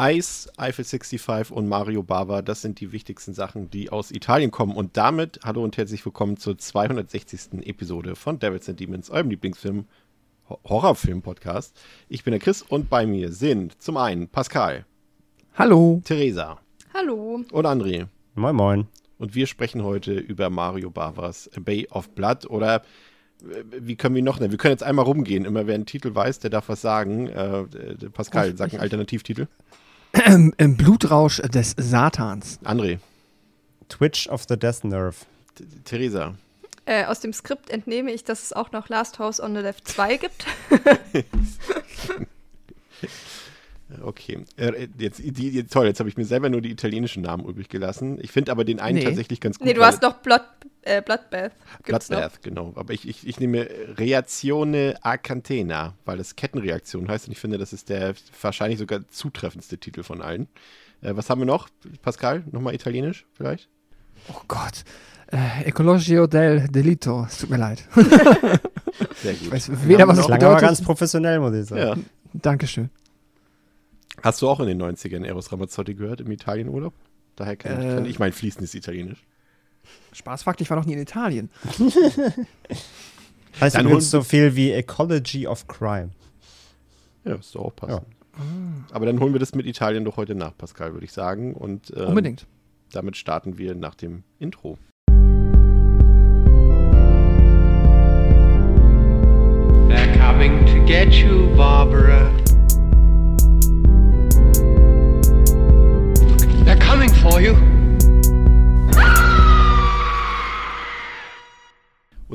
Ice, Eiffel 65 und Mario Bava, das sind die wichtigsten Sachen, die aus Italien kommen. Und damit hallo und herzlich willkommen zur 260. Episode von Devils and Demons, eurem Lieblingsfilm, Horrorfilm-Podcast. Ich bin der Chris und bei mir sind zum einen Pascal. Hallo. Theresa. Hallo. Und André. Moin, moin. Und wir sprechen heute über Mario Bavas A Bay of Blood oder äh, wie können wir noch nennen? Wir können jetzt einmal rumgehen. Immer wer einen Titel weiß, der darf was sagen. Äh, Pascal, sag einen Alternativtitel. Ähm, Im Blutrausch des Satans. André. Twitch of the Death Nerve. T Theresa. Äh, aus dem Skript entnehme ich, dass es auch noch Last House on the Left 2 gibt. okay. Äh, jetzt, die, die, toll, jetzt habe ich mir selber nur die italienischen Namen übrig gelassen. Ich finde aber den einen Nee. tatsächlich ganz gut. nee, du hast noch Blood, äh, Bloodbath. Gibt's Bloodbath, genau. Aber ich, ich, ich nehme Reazione a Cantena, weil das Kettenreaktion heißt und ich finde, das ist der wahrscheinlich sogar zutreffendste Titel von allen. Äh, was haben wir noch? Pascal, nochmal italienisch vielleicht? Oh Gott. Äh, Ecologio del Delito. Es tut mir leid. Sehr gut. Ich weiß weder, was noch? es bedeutet. ganz professionell, muss ich sagen. Ja. Dankeschön. Hast du auch in den 90ern Eros Ramazzotti gehört im Italienurlaub? Daher kann, Äh. ich mein fließendes Italienisch. Spaßfakt, ich war noch nie in Italien. Heißt Dann übrigens holen- so viel wie Ecology of Crime. Ja, ist doch auch passend. Aber dann holen wir das mit Italien doch heute nach, Pascal, würde ich sagen. Und ähm, Unbedingt. damit starten wir nach dem Intro. They're coming to get you, Barbara.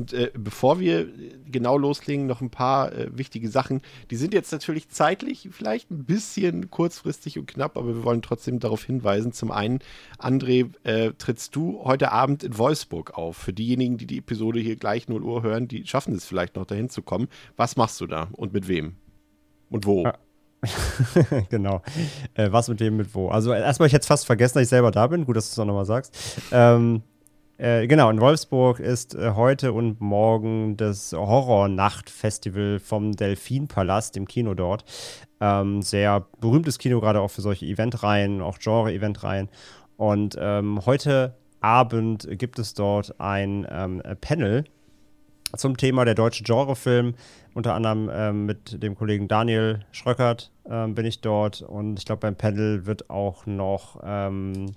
Und äh, bevor wir äh, genau loslegen, noch ein paar äh, wichtige Sachen. Die sind jetzt natürlich zeitlich vielleicht ein bisschen kurzfristig und knapp, aber wir wollen trotzdem darauf hinweisen. Zum einen, André, äh, trittst du heute Abend in Wolfsburg auf. Für diejenigen, die die Episode hier gleich 0 Uhr hören, die schaffen es vielleicht noch dahin zu kommen. Was machst du da und mit wem? Und wo? Ja. genau. Äh, was mit dem mit wo? Also erstmal, ich hätte fast vergessen, dass ich selber da bin. Gut, dass du es auch nochmal sagst. Ähm, äh, genau, in Wolfsburg ist äh, heute und morgen das Horror-Nacht-Festival vom Delfinpalast im Kino dort. Ähm, sehr berühmtes Kino, gerade auch für solche Eventreihen, auch Genre-Eventreihen. Und ähm, heute Abend gibt es dort ein ähm, Panel zum Thema der deutsche Genrefilm. Unter anderem ähm, mit dem Kollegen Daniel Schröckert ähm, bin ich dort. Und ich glaube, beim Panel wird auch noch, ähm,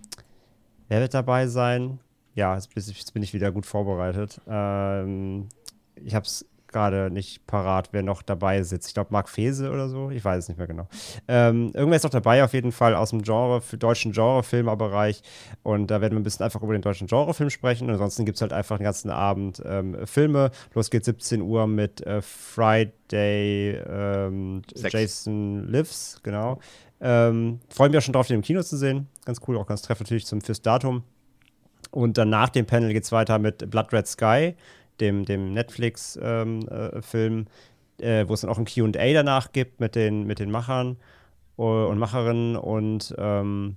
wer wird dabei sein? Ja, jetzt, bin ich- jetzt bin ich wieder gut vorbereitet. Ähm, ich habe es gerade nicht parat, wer noch dabei sitzt. Ich glaube, Marc Fese oder so. Ich weiß es nicht mehr genau. Ähm, irgendwer ist noch dabei, auf jeden Fall aus dem Genre, für deutschen Genrefilmerbereich. Und da werden wir ein bisschen einfach über den deutschen Genrefilm sprechen. Und ansonsten gibt es halt einfach den ganzen Abend ähm, Filme. Los geht's 17 Uhr mit äh, Friday ähm. Jason Lives, genau. Ähm, Freue mich auch schon drauf, den im Kino zu sehen. Ganz cool, auch ganz treffend natürlich zum fürs Datum. Und dann nach dem Panel geht es weiter mit Blood Red Sky, dem, dem Netflix-Film, äh, Film, äh, wo es dann auch ein QA danach gibt mit den, mit den Machern äh, und Macherinnen. Und ähm,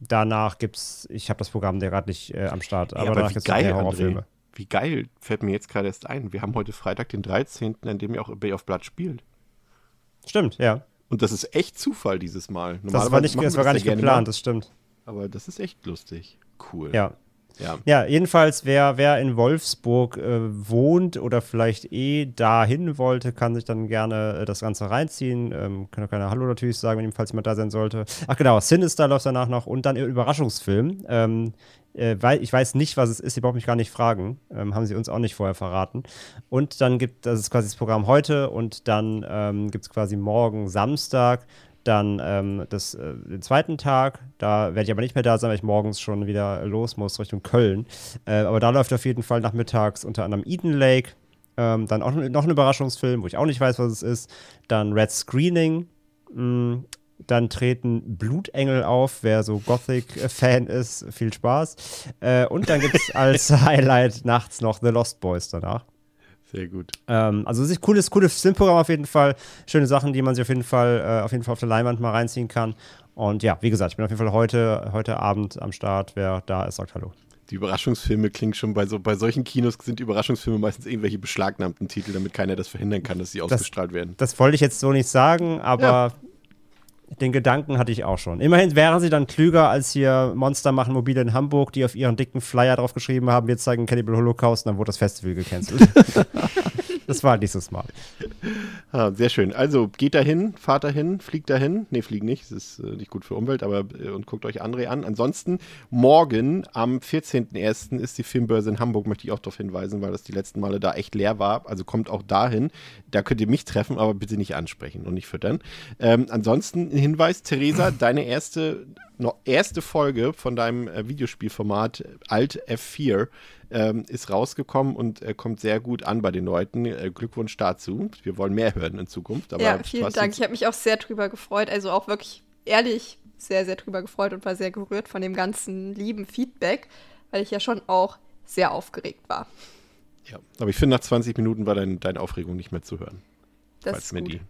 danach gibt es, ich habe das Programm gerade nicht äh, am Start, Ja, aber, aber danach wie gibt es André. Horrorfilme. Wie geil, fällt mir jetzt gerade erst ein. Wir haben heute Freitag, den 13., an dem ja auch Bay of Blood spielt. Stimmt, ja. Und das ist echt Zufall dieses Mal. Das war, nicht, das war gar nicht geplant, das stimmt. Aber das ist echt lustig. Cool. Ja. Ja. Ja, jedenfalls, wer, wer in Wolfsburg äh, wohnt oder vielleicht eh dahin wollte, kann sich dann gerne äh, das Ganze reinziehen. Ähm, kann auch gerne Hallo natürlich sagen, wenn jedenfalls jemand da sein sollte. Ach genau, Sinister läuft danach noch und dann Überraschungsfilm. Ähm, äh, weil ich weiß nicht, was es ist, ihr braucht mich gar nicht fragen. Ähm, haben sie uns auch nicht vorher verraten. Und dann gibt ist quasi das Programm heute und dann ähm, gibt es quasi morgen Samstag dann ähm, das, äh, den zweiten Tag, da werde ich aber nicht mehr da sein, weil ich morgens schon wieder los muss Richtung Köln. Äh, aber da läuft auf jeden Fall nachmittags unter anderem Eden Lake, ähm, dann auch noch ein Überraschungsfilm, wo ich auch nicht weiß, was es ist. Dann Red Screening, mh, dann treten Blutengel auf, wer so Gothic-Fan ist, viel Spaß. Äh, und dann gibt es als Highlight nachts noch The Lost Boys danach. Sehr gut. Ähm, also es ist cooles, cooles Filmprogramm auf jeden Fall. Schöne Sachen, die man sich auf jeden Fall, äh, auf jeden Fall auf der Leinwand mal reinziehen kann. Und ja, wie gesagt, ich bin auf jeden Fall heute, heute Abend am Start. Wer da ist, sagt Hallo. Die Überraschungsfilme klingen schon bei so bei solchen Kinos sind Überraschungsfilme meistens irgendwelche beschlagnahmten Titel, damit keiner das verhindern kann, dass sie ausgestrahlt werden. Das wollte ich jetzt so nicht sagen, aber den Gedanken hatte ich auch schon. Immerhin wären sie dann klüger als hier Monster machen mobile in Hamburg, die auf ihren dicken Flyer drauf geschrieben haben, wir zeigen Cannibal Holocaust und dann wurde das Festival gecancelt. das war nicht so smart. Ah, sehr schön. Also geht dahin, fahrt dahin, fliegt dahin. Ne, fliegt nicht, das ist äh, nicht gut für Umwelt, aber äh, und guckt euch André an. Ansonsten, morgen am 14.01. ist die Filmbörse in Hamburg, möchte ich auch darauf hinweisen, weil das die letzten Male da echt leer war. Also kommt auch dahin. Da könnt ihr mich treffen, aber bitte nicht ansprechen und nicht füttern. Ähm, ansonsten ein Hinweis, Theresa, deine erste, erste Folge von deinem äh, Videospielformat Alt F4 ähm, ist rausgekommen und äh, kommt sehr gut an bei den Leuten. Äh, Glückwunsch dazu. Wir wollen mehr hören in Zukunft. Ja, vielen Dank. Ich habe mich auch sehr drüber gefreut. Also auch wirklich ehrlich sehr, sehr drüber gefreut und war sehr gerührt von dem ganzen lieben Feedback, weil ich ja schon auch sehr aufgeregt war. Ja, aber ich finde, nach 20 Minuten war dein, deine Aufregung nicht mehr zu hören, Das falls ist mir die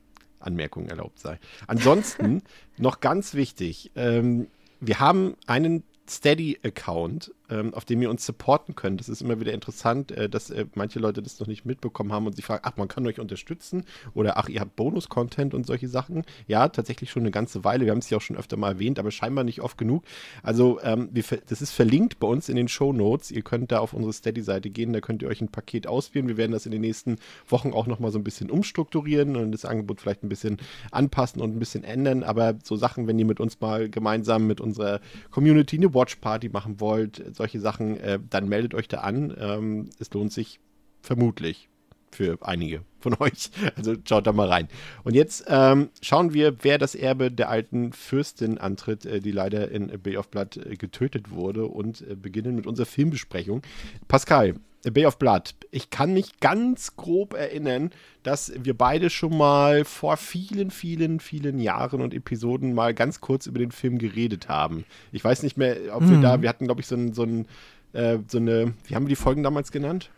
Anmerkung erlaubt sei. Ansonsten noch ganz wichtig, ähm, wir haben einen Steady-Account, ähm, auf dem ihr uns supporten könnt. Das ist immer wieder interessant, äh, dass äh, manche Leute das noch nicht mitbekommen haben und sich fragen, ach, man kann euch unterstützen oder ach, ihr habt Bonus-Content und solche Sachen. Ja, tatsächlich schon eine ganze Weile. Wir haben es ja auch schon öfter mal erwähnt, aber scheinbar nicht oft genug. Also, ähm, wir, das ist verlinkt bei uns in den Show Notes. Ihr könnt da auf unsere Steady-Seite gehen, da könnt ihr euch ein Paket auswählen. Wir werden das in den nächsten Wochen auch nochmal so ein bisschen umstrukturieren und das Angebot vielleicht ein bisschen anpassen und ein bisschen ändern. Aber so Sachen, wenn ihr mit uns mal gemeinsam mit unserer Community eine Watch-Party machen wollt, solche Sachen, äh, dann meldet euch da an. Ähm, es lohnt sich vermutlich für einige von euch. Also schaut da mal rein. Und jetzt ähm, schauen wir, wer das Erbe der alten Fürstin antritt, äh, die leider in Bay of Blood äh, getötet wurde und äh, beginnen mit unserer Filmbesprechung. Pascal, A Bay of Blood. Ich kann mich ganz grob erinnern, dass wir beide schon mal vor vielen, vielen, vielen Jahren und Episoden mal ganz kurz über den Film geredet haben. Ich weiß nicht mehr, ob wir da, wir hatten, glaube ich, so ein, so ein äh, so eine, wie haben wir die Folgen damals genannt?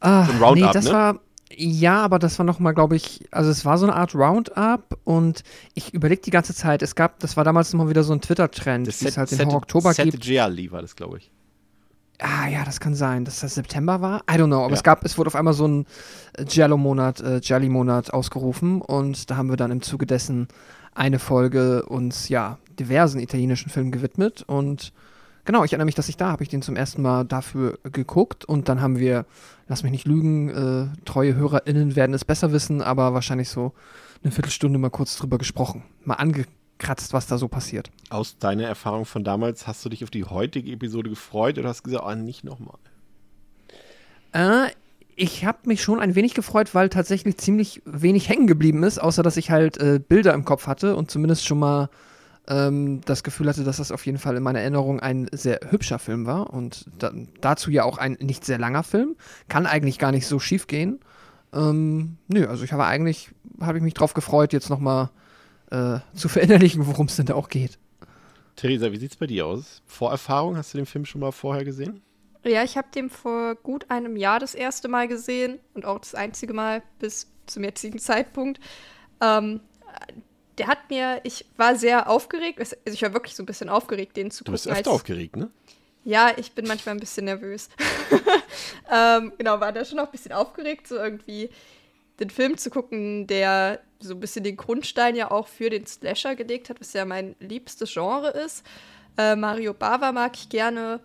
Ah, So ein Roundup, nee, das ne? war. Ja, aber das war nochmal, glaube ich, also es war so eine Art Roundup und ich überlege die ganze Zeit, es gab, das war damals immer wieder so ein Twitter-Trend, wie es halt den Horror Oktober gibt. Gialli war das, glaube ich. Ah ja, das kann sein, dass das September war. I don't know, aber Ja. es gab, es wurde auf einmal so ein äh, Giallo-Monat, äh, Gialli-Monat ausgerufen und da haben wir dann im Zuge dessen eine Folge uns ja diversen italienischen Filmen gewidmet und genau, ich erinnere mich, dass ich da habe ich den zum ersten Mal dafür geguckt und dann haben wir, lass mich nicht lügen, äh, treue HörerInnen werden es besser wissen, aber wahrscheinlich so eine Viertelstunde mal kurz drüber gesprochen, mal angekratzt, was da so passiert. Aus deiner Erfahrung von damals, hast du dich auf die heutige Episode gefreut oder hast gesagt, ah, nicht nochmal? Äh, ich habe mich schon ein wenig gefreut, weil tatsächlich ziemlich wenig hängen geblieben ist, außer dass ich halt äh, Bilder im Kopf hatte und zumindest schon mal ähm, das Gefühl hatte, dass das auf jeden Fall in meiner Erinnerung ein sehr hübscher Film war und da, dazu ja auch ein nicht sehr langer Film. Kann eigentlich gar nicht so schief gehen. Ähm, nö, also ich habe eigentlich, habe ich mich drauf gefreut, jetzt nochmal äh, zu verinnerlichen, worum es denn da auch geht. Theresa, wie sieht's bei dir aus? Vorerfahrung, hast du den Film schon mal vorher gesehen? Ja, ich habe den vor gut einem Jahr das erste Mal gesehen und auch das einzige Mal bis zum jetzigen Zeitpunkt. Ähm, der hat mir, ich war sehr aufgeregt, also ich war wirklich so ein bisschen aufgeregt, den zu Du gucken. bist öfter als- aufgeregt, ne? Ja, ich bin manchmal ein bisschen nervös. ähm, genau, war da schon auch ein bisschen aufgeregt, so irgendwie den Film zu gucken, der so ein bisschen den Grundstein ja auch für den Slasher gelegt hat, was ja mein liebstes Genre ist. Äh, Mario Bava mag ich gerne.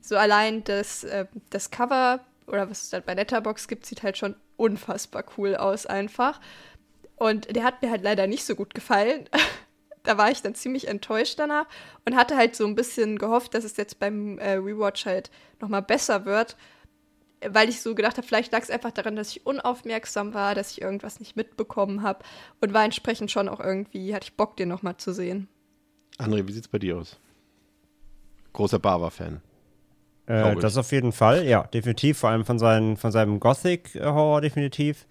So allein das, äh, das Cover oder was es halt bei Letterbox gibt, sieht halt schon unfassbar cool aus einfach. Und der hat mir halt leider nicht so gut gefallen. da war ich dann ziemlich enttäuscht danach und hatte halt so ein bisschen gehofft, dass es jetzt beim äh, Rewatch halt nochmal besser wird, weil ich so gedacht habe, vielleicht lag es einfach daran, dass ich unaufmerksam war, dass ich irgendwas nicht mitbekommen habe und war entsprechend schon auch irgendwie, hatte ich Bock, den nochmal zu sehen. André, wie sieht's bei dir aus? Großer Bava-Fan. Äh, das auf jeden Fall, ja, definitiv. Vor allem von, seinen, von seinem Gothic-Horror definitiv.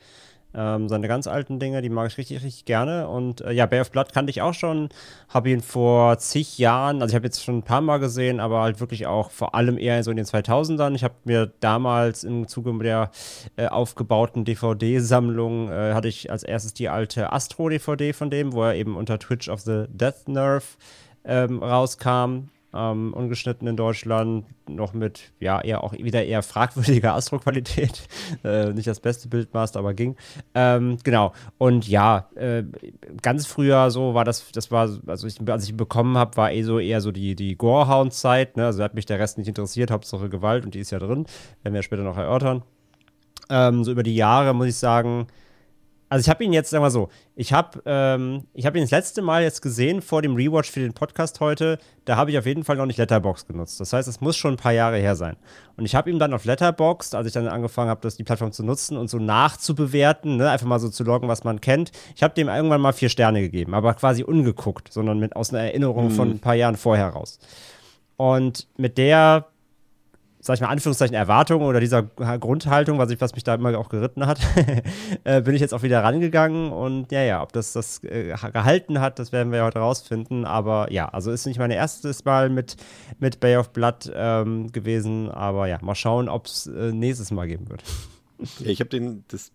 Ähm, seine ganz alten Dinge, die mag ich richtig, richtig gerne. Und äh, ja, Bay of Blood kannte ich auch schon. Habe ihn vor zig Jahren, also ich habe jetzt schon ein paar Mal gesehen, aber halt wirklich auch vor allem eher so in den 2000ern. Ich habe mir damals im Zuge der äh, aufgebauten DVD-Sammlung, äh, hatte ich als erstes die alte Astro-DVD von dem, wo er eben unter Twitch of the Death Nerve ähm, rauskam ähm, ungeschnitten in Deutschland, noch mit, ja, eher auch wieder eher fragwürdiger Astro-Qualität. äh, nicht das beste Bildmaster, aber ging. Ähm, genau. Und ja, äh, ganz früher so war das, das war, also ich, als ich ihn bekommen habe, war eh so eher so die, die Gorehound-Zeit. Ne? Also hat mich der Rest nicht interessiert, Hauptsache Gewalt und die ist ja drin. Werden wir später noch erörtern. Ähm, so über die Jahre muss ich sagen, also ich habe ihn jetzt, sagen wir so, ich habe ähm, hab ihn das letzte Mal jetzt gesehen vor dem Rewatch für den Podcast heute. Da habe ich auf jeden Fall noch nicht Letterbox genutzt. Das heißt, es muss schon ein paar Jahre her sein. Und ich habe ihm dann auf Letterbox, als ich dann angefangen habe, die Plattform zu nutzen und so nachzubewerten, ne, einfach mal so zu loggen, was man kennt. Ich habe dem irgendwann mal vier Sterne gegeben, aber quasi ungeguckt, sondern mit aus einer Erinnerung mhm. von ein paar Jahren vorher raus. Und mit der sag ich mal, Anführungszeichen Erwartungen oder dieser Grundhaltung, was, ich, was mich da immer auch geritten hat, äh, bin ich jetzt auch wieder rangegangen und ja, ja, ob das das äh, gehalten hat, das werden wir heute rausfinden, aber ja, also ist nicht mein erstes Mal mit, mit Bay of Blood ähm, gewesen, aber ja, mal schauen, ob es äh, nächstes Mal geben wird. Ja, ich habe den das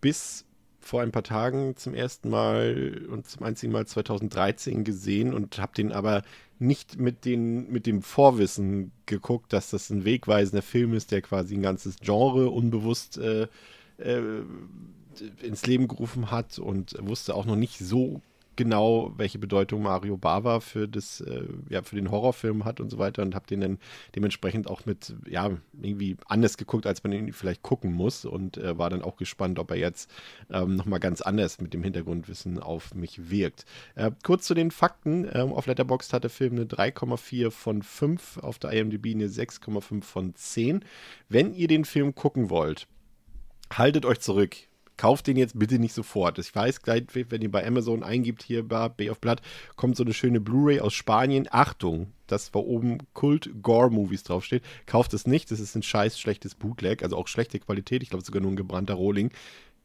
bis vor ein paar Tagen zum ersten Mal und zum einzigen Mal 2013 gesehen und habe den aber nicht mit, den, mit dem Vorwissen geguckt, dass das ein wegweisender Film ist, der quasi ein ganzes Genre unbewusst äh, äh, ins Leben gerufen hat und wusste auch noch nicht so genau, welche Bedeutung Mario Bava für das, äh, ja, für den Horrorfilm hat und so weiter und habe den dann dementsprechend auch mit, ja, irgendwie anders geguckt, als man ihn vielleicht gucken muss und äh, war dann auch gespannt, ob er jetzt ähm, nochmal ganz anders mit dem Hintergrundwissen auf mich wirkt. Äh, kurz zu den Fakten. Ähm, auf Letterboxd hat der Film eine 3,4 von 5, auf der IMDb eine 6,5 von 10. Wenn ihr den Film gucken wollt, haltet euch zurück kauft den jetzt bitte nicht sofort. Ich weiß wenn ihr bei Amazon eingibt, hier bei Bay of Blood, kommt so eine schöne Blu-ray aus Spanien. Achtung, dass wo oben Kult-Gore-Movies draufsteht. Kauft es nicht, das ist ein scheiß schlechtes Bootleg, also auch schlechte Qualität. Ich glaube sogar nur ein gebrannter Rohling.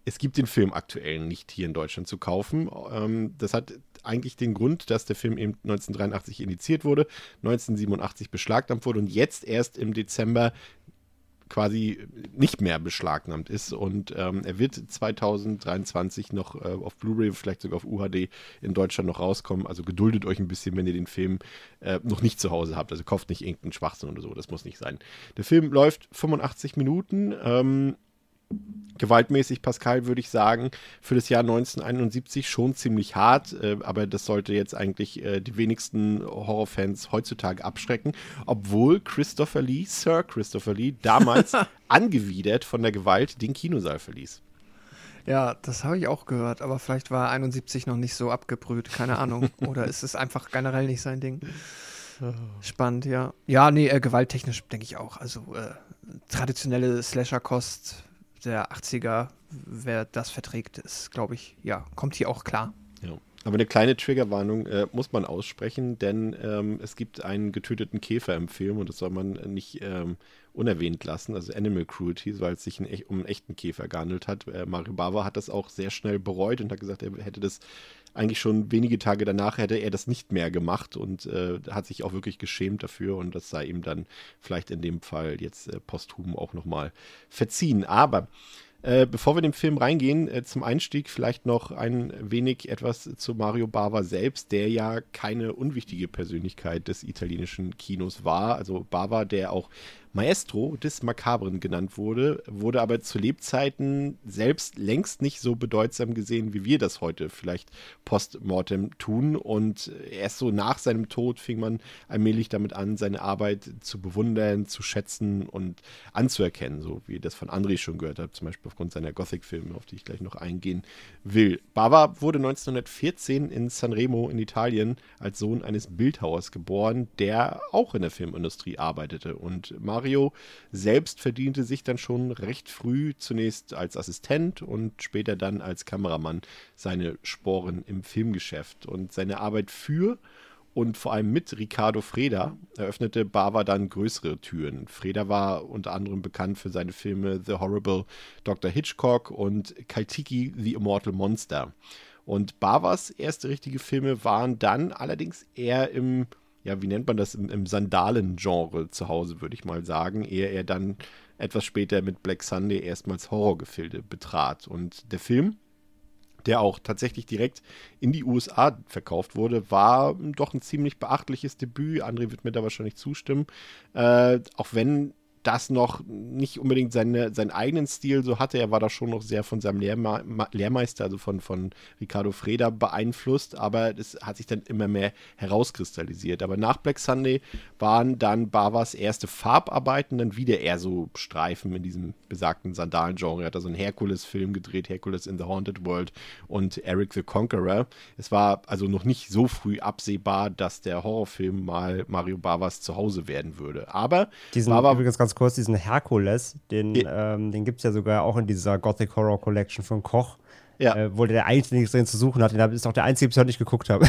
Es gibt den Film aktuell nicht hier in Deutschland zu kaufen. Ähm, das hat eigentlich den Grund, dass der Film eben 1983 initiiert wurde, 1987 beschlagnahmt wurde und jetzt erst im Dezember quasi nicht mehr beschlagnahmt ist. Und ähm, er wird 2023 noch äh, auf Blu-ray, vielleicht sogar auf UHD in Deutschland noch rauskommen. Also geduldet euch ein bisschen, wenn ihr den Film äh, noch nicht zu Hause habt. Also kauft nicht irgendeinen Schwachsinn oder so, das muss nicht sein. Der Film läuft 85 Minuten. Ähm, gewaltmäßig, Pascal, würde ich sagen, für das Jahr 1971 schon ziemlich hart, äh, aber das sollte jetzt eigentlich äh, die wenigsten Horrorfans heutzutage abschrecken, obwohl Christopher Lee, Sir Christopher Lee, damals angewidert von der Gewalt den Kinosaal verließ. Ja, das habe ich auch gehört, aber vielleicht war 71 noch nicht so abgebrüht, keine Ahnung. Oder ist es einfach generell nicht sein Ding? Spannend, ja. Ja, nee, äh, gewalttechnisch denke ich auch. Also äh, traditionelle Slasher-Kost der 80er, wer das verträgt, ist, glaube ich, ja, kommt hier auch klar. Ja. Aber eine kleine Triggerwarnung äh, muss man aussprechen, denn ähm, es gibt einen getöteten Käfer im Film und das soll man nicht ähm, unerwähnt lassen, also Animal Cruelty, weil es sich ein, um einen echten Käfer gehandelt hat. Äh, Mario Bava hat das auch sehr schnell bereut und hat gesagt, er hätte das eigentlich schon wenige Tage danach hätte er das nicht mehr gemacht und äh, hat sich auch wirklich geschämt dafür und das sei ihm dann vielleicht in dem Fall jetzt äh, posthum auch nochmal verziehen. Aber äh, bevor wir in den Film reingehen, äh, zum Einstieg vielleicht noch ein wenig etwas zu Mario Bava selbst, der ja keine unwichtige Persönlichkeit des italienischen Kinos war. Also Bava, der auch Maestro des Makabren genannt wurde, wurde aber zu Lebzeiten selbst längst nicht so bedeutsam gesehen, wie wir das heute vielleicht postmortem tun. Und erst so nach seinem Tod fing man allmählich damit an, seine Arbeit zu bewundern, zu schätzen und anzuerkennen, so wie das von André schon gehört hat, zum Beispiel aufgrund seiner Gothic-Filme, auf die ich gleich noch eingehen will. Bava wurde 1914 in Sanremo in Italien als Sohn eines Bildhauers geboren, der auch in der Filmindustrie arbeitete. Und Mario Mario selbst verdiente sich dann schon recht früh zunächst als Assistent und später dann als Kameramann seine Sporen im Filmgeschäft. Und seine Arbeit für und vor allem mit Ricardo Freda eröffnete Bava dann größere Türen. Freda war unter anderem bekannt für seine Filme The Horrible Dr. Hitchcock und Kaltiki The Immortal Monster. Und Bavas erste richtige Filme waren dann allerdings eher im, ja, wie nennt man das, im, im Sandalen-Genre zu Hause, würde ich mal sagen, ehe er dann etwas später mit Black Sunday erstmals Horrorgefilde betrat. Und der Film, der auch tatsächlich direkt in die USA verkauft wurde, war doch ein ziemlich beachtliches Debüt. André wird mir da wahrscheinlich zustimmen. Äh, auch wenn das noch nicht unbedingt seine, seinen eigenen Stil so hatte. Er war da schon noch sehr von seinem Lehrma Lehrmeister, also von, von Ricardo Freda beeinflusst, aber es hat sich dann immer mehr herauskristallisiert. Aber nach Black Sunday waren dann Bavas erste Farbarbeiten dann wieder eher so Streifen in diesem besagten Sandalen-Genre. Er hat da so einen Herkules-Film gedreht, Hercules in the Haunted World und Eric the Conqueror. Es war also noch nicht so früh absehbar, dass der Horrorfilm mal Mario Bavas zu Hause werden würde. Aber Diesen, Bava übrigens ganz kurz, diesen Herkules, den, ja. ähm, den gibt es ja sogar auch in dieser Gothic Horror Collection von Koch. Ja. Äh, wo der eigentlich nichts drin zu suchen hat. Den ist auch der einzige, den ich heute nicht geguckt habe.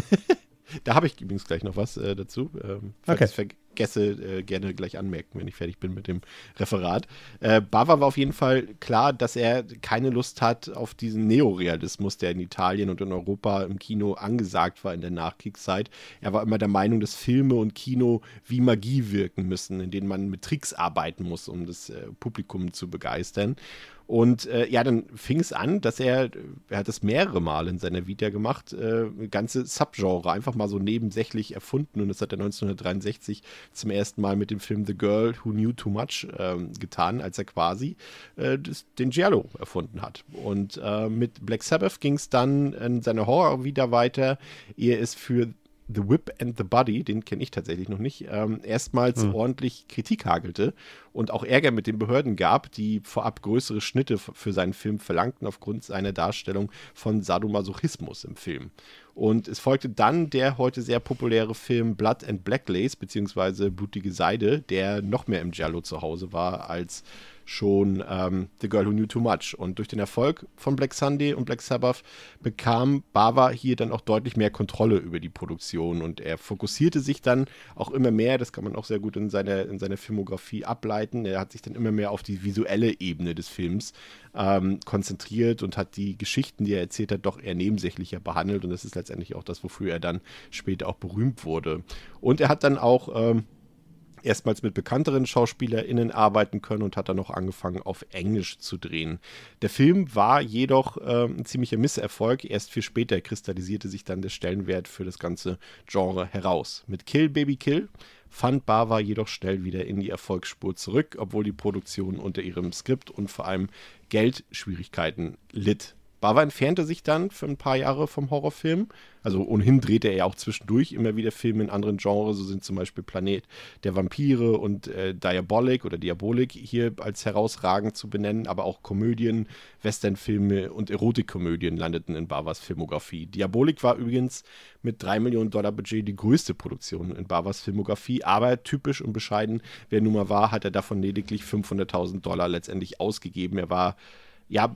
da habe ich übrigens gleich noch was äh, dazu. Ähm, falls okay. ich vergesse, äh, gerne gleich anmerken, wenn ich fertig bin mit dem Referat. Äh, Bava war auf jeden Fall klar, dass er keine Lust hat auf diesen Neorealismus, der in Italien und in Europa im Kino angesagt war in der Nachkriegszeit. Er war immer der Meinung, dass Filme und Kino wie Magie wirken müssen, in denen man mit Tricks arbeiten muss, um das äh, Publikum zu begeistern. Und äh, ja, dann fing es an, dass er, er hat das mehrere Mal in seiner Vita gemacht, äh, ganze Subgenre einfach mal so nebensächlich erfunden. Und das hat er 1963 zum ersten Mal mit dem Film The Girl Who Knew Too Much ähm, getan, als er quasi äh, das, den Giallo erfunden hat. Und äh, mit Black Sabbath ging es dann in seiner Horror wieder weiter. Er ist für The Whip and the Body, den kenne ich tatsächlich noch nicht, ähm, erstmals hm. ordentlich Kritik hagelte und auch Ärger mit den Behörden gab, die vorab größere Schnitte für seinen Film verlangten aufgrund seiner Darstellung von Sadomasochismus im Film. Und es folgte dann der heute sehr populäre Film Blood and Black Lace, beziehungsweise Blutige Seide, der noch mehr im Giallo zu Hause war als schon ähm, The Girl Who Knew Too Much. Und durch den Erfolg von Black Sunday und Black Sabbath bekam Bava hier dann auch deutlich mehr Kontrolle über die Produktion und er fokussierte sich dann auch immer mehr, das kann man auch sehr gut in seiner, in seiner Filmografie ableiten, er hat sich dann immer mehr auf die visuelle Ebene des Films ähm, konzentriert und hat die Geschichten, die er erzählt hat, doch eher nebensächlicher behandelt und das ist letztendlich auch das, wofür er dann später auch berühmt wurde. Und er hat dann auch ähm, erstmals mit bekannteren SchauspielerInnen arbeiten können und hat dann noch angefangen, auf Englisch zu drehen. Der Film war jedoch äh, ein ziemlicher Misserfolg. Erst viel später kristallisierte sich dann der Stellenwert für das ganze Genre heraus. Mit Kill Baby Kill fand Bava jedoch schnell wieder in die Erfolgsspur zurück, obwohl die Produktion unter ihrem Skript und vor allem Geldschwierigkeiten litt. Bava entfernte sich dann für ein paar Jahre vom Horrorfilm. Also ohnehin drehte er ja auch zwischendurch immer wieder Filme in anderen Genres. So sind zum Beispiel Planet der Vampire und äh, Diabolik oder Diabolik hier als herausragend zu benennen. Aber auch Komödien, Westernfilme und Erotikkomödien landeten in Bavas Filmografie. Diabolik war übrigens mit 3 Millionen Dollar Budget die größte Produktion in Bavas Filmografie. Aber typisch und bescheiden, wer nun mal war, hat er davon lediglich 500.000 Dollar letztendlich ausgegeben. Er war ja,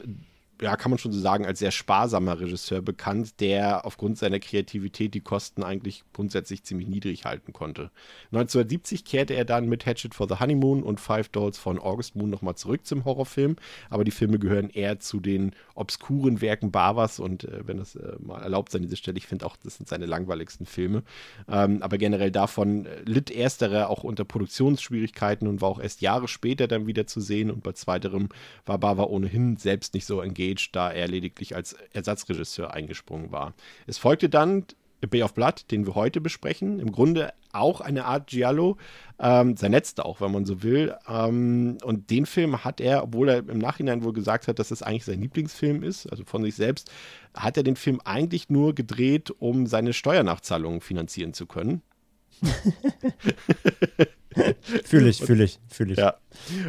ja, kann man schon so sagen, als sehr sparsamer Regisseur bekannt, der aufgrund seiner Kreativität die Kosten eigentlich grundsätzlich ziemlich niedrig halten konnte. 1970 kehrte er dann mit Hatchet for the Honeymoon und Five Dolls von August Moon nochmal zurück zum Horrorfilm, aber die Filme gehören eher zu den obskuren Werken Bavas und äh, wenn das äh, mal erlaubt sein, diese Stelle, ich finde auch, das sind seine langweiligsten Filme. Ähm, aber generell davon äh, litt ersterer auch unter Produktionsschwierigkeiten und war auch erst Jahre später dann wieder zu sehen und bei zweiterem war Bava ohnehin selbst nicht so engaged Cage, da er lediglich als Ersatzregisseur eingesprungen war. Es folgte dann A Bay of Blood, den wir heute besprechen. Im Grunde auch eine Art Giallo, ähm, sein letzter auch, wenn man so will. Ähm, und den Film hat er, obwohl er im Nachhinein wohl gesagt hat, dass es eigentlich sein Lieblingsfilm ist, also von sich selbst, hat er den Film eigentlich nur gedreht, um seine Steuernachzahlungen finanzieren zu können. fühle ich, fühle ich, fühle ich. Ja,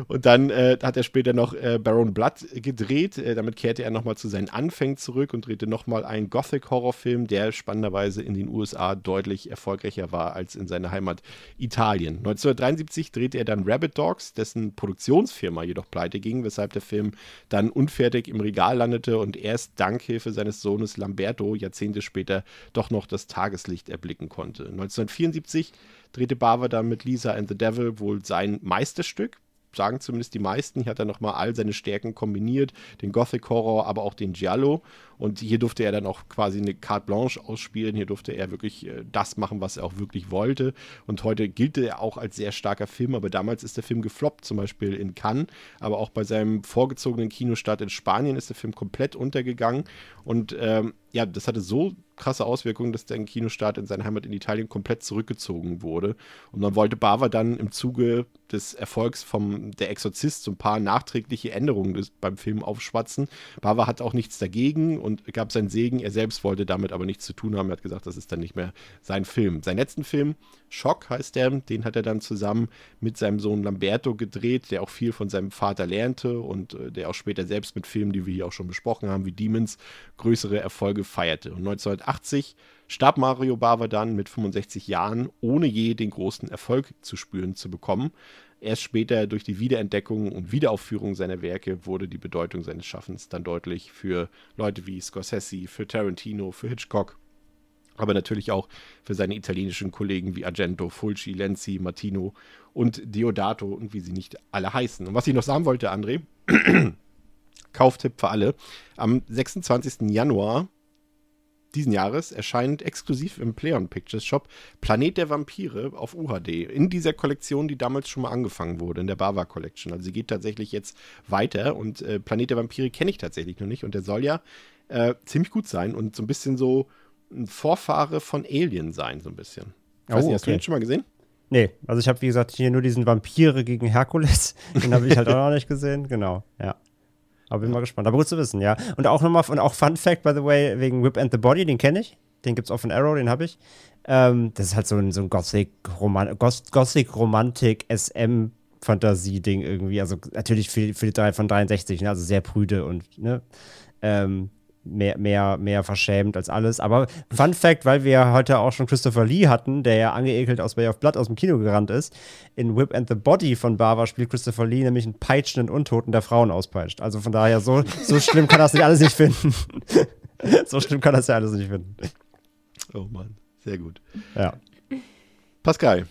Und dann äh, hat er später noch äh, Baron Blood gedreht. Äh, damit kehrte er nochmal zu seinen Anfängen zurück und drehte nochmal einen Gothic-Horrorfilm, der spannenderweise in den USA deutlich erfolgreicher war als in seiner Heimat Italien. 1973 drehte er dann Rabbit Dogs, dessen Produktionsfirma jedoch pleite ging, weshalb der Film dann unfertig im Regal landete und erst dank Hilfe seines Sohnes Lamberto Jahrzehnte später doch noch das Tageslicht erblicken konnte. 1974 drehte Bava dann mit Lisa and the Devil wohl sein Meisterstück, sagen zumindest die meisten. Hier hat er nochmal all seine Stärken kombiniert, den Gothic Horror, aber auch den Giallo. Und hier durfte er dann auch quasi eine Carte Blanche ausspielen. Hier durfte er wirklich äh, das machen, was er auch wirklich wollte. Und heute gilt er auch als sehr starker Film, aber damals ist der Film gefloppt, zum Beispiel in Cannes. Aber auch bei seinem vorgezogenen Kinostart in Spanien ist der Film komplett untergegangen. Und ähm, ja, das hatte so krasse Auswirkungen, dass der Kinostart in seiner Heimat in Italien komplett zurückgezogen wurde. Und dann wollte Bava dann im Zuge des Erfolgs vom Der Exorzist so ein paar nachträgliche Änderungen des, beim Film aufschwatzen. Bava hat auch nichts dagegen und gab seinen Segen. Er selbst wollte damit aber nichts zu tun haben. Er hat gesagt, das ist dann nicht mehr sein Film. Seinen letzten Film, Schock heißt der, den hat er dann zusammen mit seinem Sohn Lamberto gedreht, der auch viel von seinem Vater lernte und äh, der auch später selbst mit Filmen, die wir hier auch schon besprochen haben, wie Demons, größere Erfolge feierte. Und 1980 starb Mario Bava dann mit 65 Jahren, ohne je den großen Erfolg zu spüren zu bekommen. Erst später durch die Wiederentdeckung und Wiederaufführung seiner Werke wurde die Bedeutung seines Schaffens dann deutlich für Leute wie Scorsese, für Tarantino, für Hitchcock, aber natürlich auch für seine italienischen Kollegen wie Argento, Fulci, Lenzi, Martino und Diodato und wie sie nicht alle heißen. Und was ich noch sagen wollte, André, Kauftipp für alle, am 26. Januar diesen Jahres erscheint exklusiv im Playon Pictures Shop Planet der Vampire auf UHD. In dieser Kollektion, die damals schon mal angefangen wurde, in der Bava Collection. Also sie geht tatsächlich jetzt weiter und äh, Planet der Vampire kenne ich tatsächlich noch nicht und der soll ja äh, ziemlich gut sein und so ein bisschen so ein Vorfahre von Alien sein, so ein bisschen. Ich weiß Oh, nicht, hast du okay. den schon mal gesehen? Nee, also ich habe, wie gesagt, hier nur diesen Vampire gegen Herkules. Den habe ich halt auch noch nicht gesehen. Genau, ja. Aber bin mal gespannt. Aber gut zu wissen, ja. Und auch nochmal, und auch Fun Fact, by the way, wegen Whip and the Body, den kenne ich. Den gibt's auch von Arrow, den habe ich. Ähm, das ist halt so ein, so ein Gothic-Romantik-SM-Fantasie-Ding irgendwie. Also natürlich für, für die drei von 63, ne? also sehr prüde und ne? ähm, mehr, mehr, mehr verschämt als alles. Aber Fun Fact, weil wir heute auch schon Christopher Lee hatten, der ja angeekelt aus Bay of Blood aus dem Kino gerannt ist, in Whip and the Body von Bava spielt Christopher Lee nämlich einen peitschenden Untoten, der Frauen auspeitscht. Also von daher, so, so schlimm kann das nicht alles nicht finden. so schlimm kann das ja alles nicht finden. Oh Mann, sehr gut. Ja. Pascal,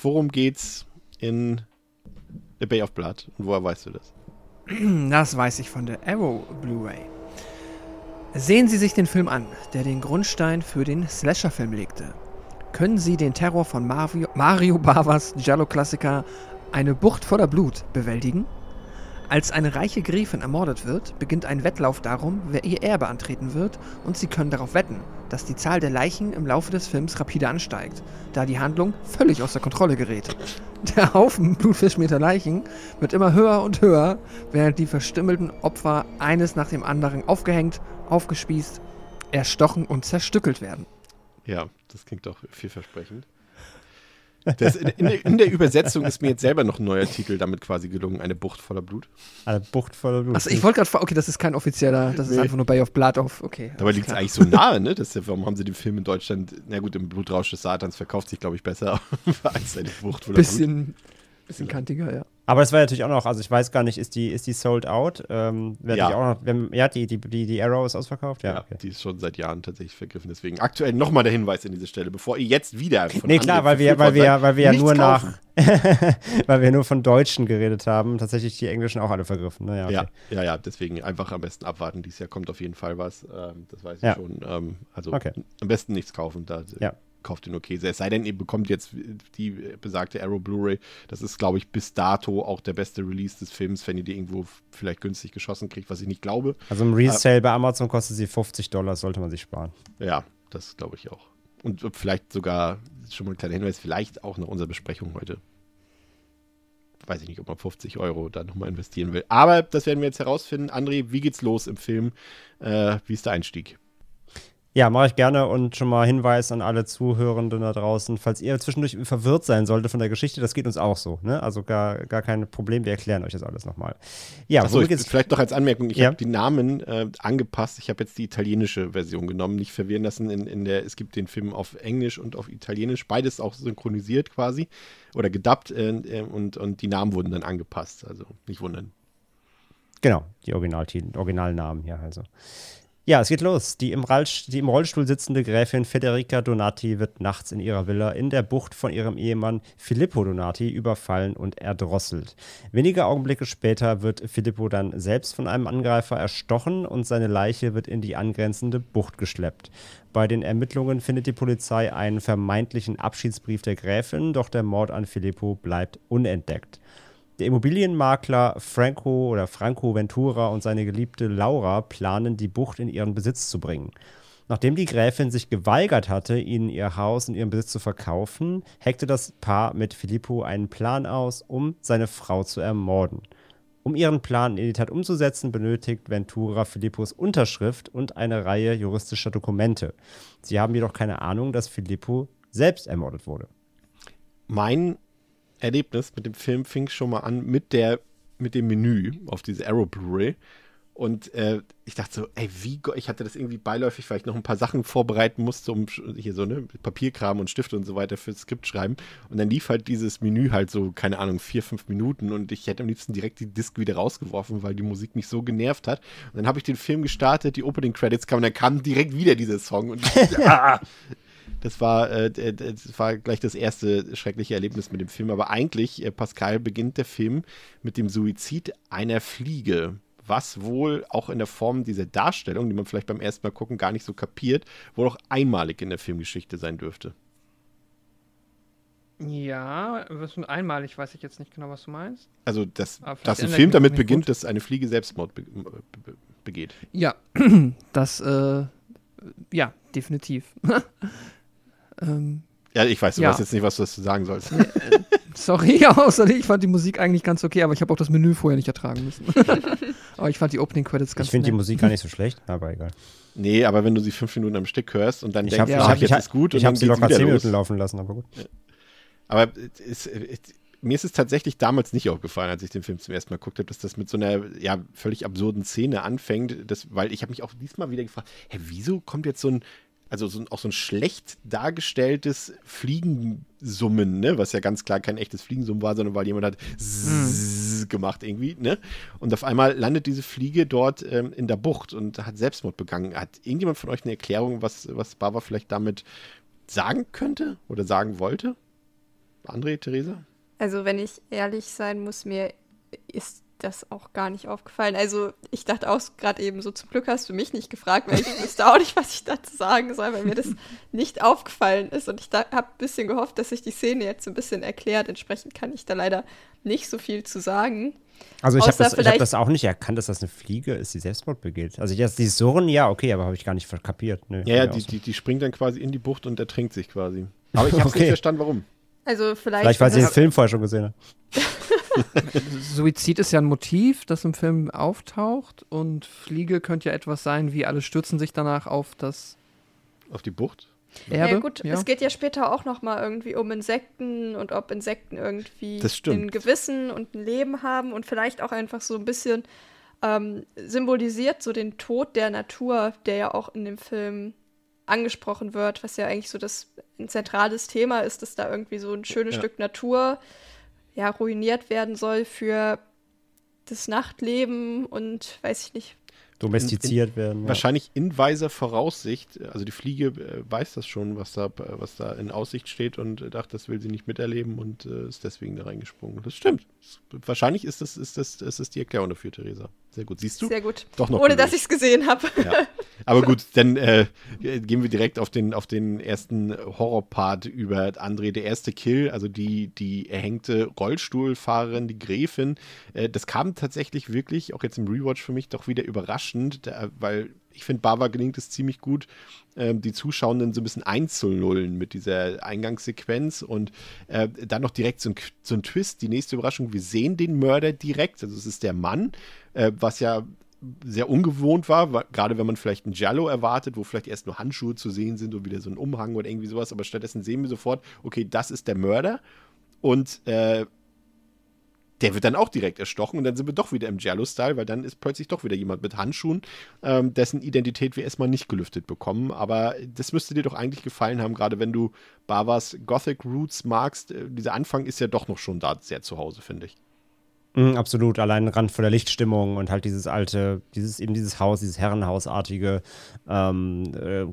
worum geht's in The Bay of Blood und woher weißt du das? Das weiß ich von der Arrow Blu-ray. Sehen Sie sich den Film an, der den Grundstein für den Slasher-Film legte. Können Sie den Terror von Mario, Mario Bavas Giallo-Klassiker Eine Bucht voller Blut bewältigen? Als eine reiche Gräfin ermordet wird, beginnt ein Wettlauf darum, wer ihr Erbe antreten wird, und sie können darauf wetten, dass die Zahl der Leichen im Laufe des Films rapide ansteigt, da die Handlung völlig außer Kontrolle gerät. Der Haufen blutverschmierter Leichen wird immer höher und höher, während die verstümmelten Opfer eines nach dem anderen aufgehängt, aufgespießt, erstochen und zerstückelt werden. Ja, das klingt doch vielversprechend. Das, in, in, der, in der Übersetzung ist mir jetzt selber noch ein neuer Titel damit quasi gelungen, eine Bucht voller Blut. Eine Bucht voller Blut. Achso, ich wollte gerade fragen, okay, das ist kein offizieller, das ist Nee. einfach nur Bay of Blood auf, okay. Dabei liegt es eigentlich so nahe, ne? Das ist ja, warum haben sie den Film in Deutschland, na gut, im Blutrausch des Satans verkauft sich, glaube ich, besser als eine Bucht voller Blut. Bisschen, bisschen kantiger, ja. Aber das war natürlich auch noch, also ich weiß gar nicht, ist die, ist die sold out? Ähm, Ja. ich auch noch, wenn, ja, die, die, die, die Arrow ist ausverkauft? Ja, Ja, okay. die ist schon seit Jahren tatsächlich vergriffen. Deswegen aktuell nochmal der Hinweis an diese Stelle, bevor ihr jetzt wieder von Nee, klar, weil wir, weil wir, weil wir ja nur kaufen. nach, weil wir nur von Deutschen geredet haben. Tatsächlich die Englischen auch alle vergriffen. Ne? Ja, okay. Ja, ja, ja, deswegen einfach am besten abwarten. Dieses Jahr kommt auf jeden Fall was. Ähm, das weiß ich Ja. schon. Ähm, also Okay. am besten nichts kaufen. Da Ja. Kauft ihr nur Käse. Es sei denn, ihr bekommt jetzt die besagte Arrow Blu-ray. Das ist, glaube ich, bis dato auch der beste Release des Films, wenn ihr die irgendwo vielleicht günstig geschossen kriegt, was ich nicht glaube. Also im Resale bei Amazon kostet sie 50 Dollar, sollte man sich sparen. Ja, das glaube ich auch. Und vielleicht sogar, schon mal ein kleiner Hinweis, vielleicht auch nach unserer Besprechung heute. Weiß ich nicht, ob man 50 Euro da nochmal investieren will. Aber das werden wir jetzt herausfinden. André, wie geht's los im Film? Äh, wie ist der Einstieg? Ja, mache ich gerne und schon mal Hinweis an alle Zuhörenden da draußen, falls ihr zwischendurch verwirrt sein solltet von der Geschichte, das geht uns auch so, ne? Also gar, gar kein Problem, wir erklären euch das alles nochmal. Ja, Achso, ich, geht's? vielleicht noch als Anmerkung, ich Ja. habe die Namen äh, angepasst. Ich habe jetzt die italienische Version genommen, nicht verwirren lassen. In, in der, es gibt den Film auf Englisch und auf Italienisch, beides auch synchronisiert quasi oder gedubbt äh, äh, und, und die Namen wurden dann angepasst. Also nicht wundern. Genau, die Originalnamen hier also. Ja, es geht los. Die im, die im Rollstuhl sitzende Gräfin Federica Donati wird nachts in ihrer Villa in der Bucht von ihrem Ehemann Filippo Donati überfallen und erdrosselt. Wenige Augenblicke später wird Filippo dann selbst von einem Angreifer erstochen und seine Leiche wird in die angrenzende Bucht geschleppt. Bei den Ermittlungen findet die Polizei einen vermeintlichen Abschiedsbrief der Gräfin, doch der Mord an Filippo bleibt unentdeckt. Der Immobilienmakler Franco oder Franco Ventura und seine geliebte Laura planen, die Bucht in ihren Besitz zu bringen. Nachdem die Gräfin sich geweigert hatte, ihnen ihr Haus in ihren Besitz zu verkaufen, heckte das Paar mit Filippo einen Plan aus, um seine Frau zu ermorden. Um ihren Plan in die Tat umzusetzen, benötigt Ventura Filippos Unterschrift und eine Reihe juristischer Dokumente. Sie haben jedoch keine Ahnung, dass Filippo selbst ermordet wurde. Mein Erlebnis mit dem Film fing schon mal an mit der mit dem Menü auf diese Arrow Blu-ray. Und äh, ich dachte so, ey, wie, go- ich hatte das irgendwie beiläufig, weil ich noch ein paar Sachen vorbereiten musste, um hier so, ne, Papierkram und Stifte und so weiter fürs Skript schreiben. Und dann lief halt dieses Menü halt so, keine Ahnung, vier, fünf Minuten und ich hätte am liebsten direkt die Disc wieder rausgeworfen, weil die Musik mich so genervt hat. Und dann habe ich den Film gestartet, die Opening Credits kamen und dann kam direkt wieder dieser Song und ich, ah, das war, äh, d- das war gleich das erste schreckliche Erlebnis mit dem Film. Aber eigentlich, äh, Pascal, beginnt der Film mit dem Suizid einer Fliege. Was wohl auch in der Form dieser Darstellung, die man vielleicht beim ersten Mal gucken gar nicht so kapiert, wohl auch einmalig in der Filmgeschichte sein dürfte. Ja, was mit einmalig weiß ich jetzt nicht genau, was du meinst. Also, dass, dass ein Film damit beginnt, gut. dass eine Fliege Selbstmord be be begeht. Ja, das, äh, ja, definitiv. ähm, Ja, ich weiß, du Ja. weißt jetzt nicht, was du dazu sagen sollst. sorry, außerdem, ich fand die Musik eigentlich ganz okay, aber ich habe auch das Menü vorher nicht ertragen müssen. aber ich fand die Opening Credits ganz ich finde die. Musik gar nicht so schlecht, aber egal. Nee, aber wenn du sie fünf Minuten am Stück hörst und dann Ich denkst, habe Ja, ach, hab- jetzt ist gut ich und habe dann sie locker wieder 10 los. Minuten laufen lassen, aber gut. Aber es, es, mir ist es tatsächlich damals nicht aufgefallen, als ich den Film zum ersten Mal geguckt habe, dass das mit so einer ja, völlig absurden Szene anfängt. Das, weil ich habe mich auch diesmal wieder gefragt, hä, wieso kommt jetzt so ein, also so ein, auch so ein schlecht dargestelltes Fliegensummen, ne? was ja ganz klar kein echtes Fliegensummen war, sondern weil jemand hat Zzzz gemacht irgendwie. Ne? Und auf einmal landet diese Fliege dort ähm, in der Bucht und hat Selbstmord begangen. Hat irgendjemand von euch eine Erklärung, was, was Bava vielleicht damit sagen könnte oder sagen wollte? André, Theresa? Also, wenn ich ehrlich sein muss, mir ist das auch gar nicht aufgefallen. Also, ich dachte auch gerade eben so, zum Glück hast du mich nicht gefragt, weil ich wüsste auch nicht, was ich dazu sagen soll, weil mir das nicht aufgefallen ist. Und ich habe ein bisschen gehofft, dass sich die Szene jetzt so ein bisschen erklärt. Entsprechend kann ich da leider nicht so viel zu sagen. Also ich habe das, ich hab vielleicht- das auch nicht erkannt, dass das eine Fliege ist, die Selbstmord begeht. Also jetzt die Surren, ja, okay, aber habe ich gar nicht ver- kapiert. Nö, Ja, ja, die, so. die, die springt dann quasi in die Bucht und ertrinkt sich quasi. Aber ich habe Okay. nicht verstanden, warum. Also, vielleicht. Vielleicht, weil sie den Film vorher schon gesehen hat. Suizid ist ja ein Motiv, das im Film auftaucht und Fliege könnte ja etwas sein, wie alle stürzen sich danach auf das Auf die Bucht? Erbe. Ja gut, es geht ja später auch noch mal irgendwie um Insekten und ob Insekten irgendwie ein Gewissen und ein Leben haben und vielleicht auch einfach so ein bisschen ähm, symbolisiert so den Tod der Natur, der ja auch in dem Film angesprochen wird, was ja eigentlich so das ein zentrales Thema ist, dass da irgendwie so ein schönes Ja. Stück Natur ja ruiniert werden soll für das Nachtleben und weiß ich nicht. Domestiziert werden. Ja. Wahrscheinlich in weiser Voraussicht. Also die Fliege äh, weiß das schon, was da, was da in Aussicht steht und dachte, das will sie nicht miterleben und äh, ist deswegen da reingesprungen. Das stimmt. Wahrscheinlich ist das, ist das, ist das die Erklärung dafür, Theresa. Sehr gut. Siehst du? Sehr gut. Doch noch Ohne dass gelöst. ich es gesehen habe. Ja. Aber gut, dann äh, gehen wir direkt auf den, auf den ersten Horrorpart über André. Der erste Kill, also die, die erhängte Rollstuhlfahrerin, die Gräfin. Äh, das kam tatsächlich wirklich, auch jetzt im Rewatch für mich, doch wieder überraschend, da, weil ich finde, Bava gelingt es ziemlich gut, ähm, die Zuschauenden so ein bisschen einzulullen mit dieser Eingangssequenz und äh, dann noch direkt so ein, so ein Twist, die nächste Überraschung, wir sehen den Mörder direkt, also es ist der Mann, äh, was ja sehr ungewohnt war, gerade wenn man vielleicht einen Giallo erwartet, wo vielleicht erst nur Handschuhe zu sehen sind und wieder so ein Umhang oder irgendwie sowas, aber stattdessen sehen wir sofort, okay, das ist der Mörder und äh, der wird dann auch direkt erstochen und dann sind wir doch wieder im Giallo-Style, weil dann ist plötzlich doch wieder jemand mit Handschuhen, ähm, dessen Identität wir erstmal nicht gelüftet bekommen. Aber das müsste dir doch eigentlich gefallen haben, gerade wenn du Bavas Gothic Roots magst. Äh, dieser Anfang ist ja doch noch schon da sehr zu Hause, finde ich. Mm, absolut, allein Rand vor der Lichtstimmung und halt dieses alte, dieses eben dieses Haus, dieses Herrenhausartige, ähm, äh,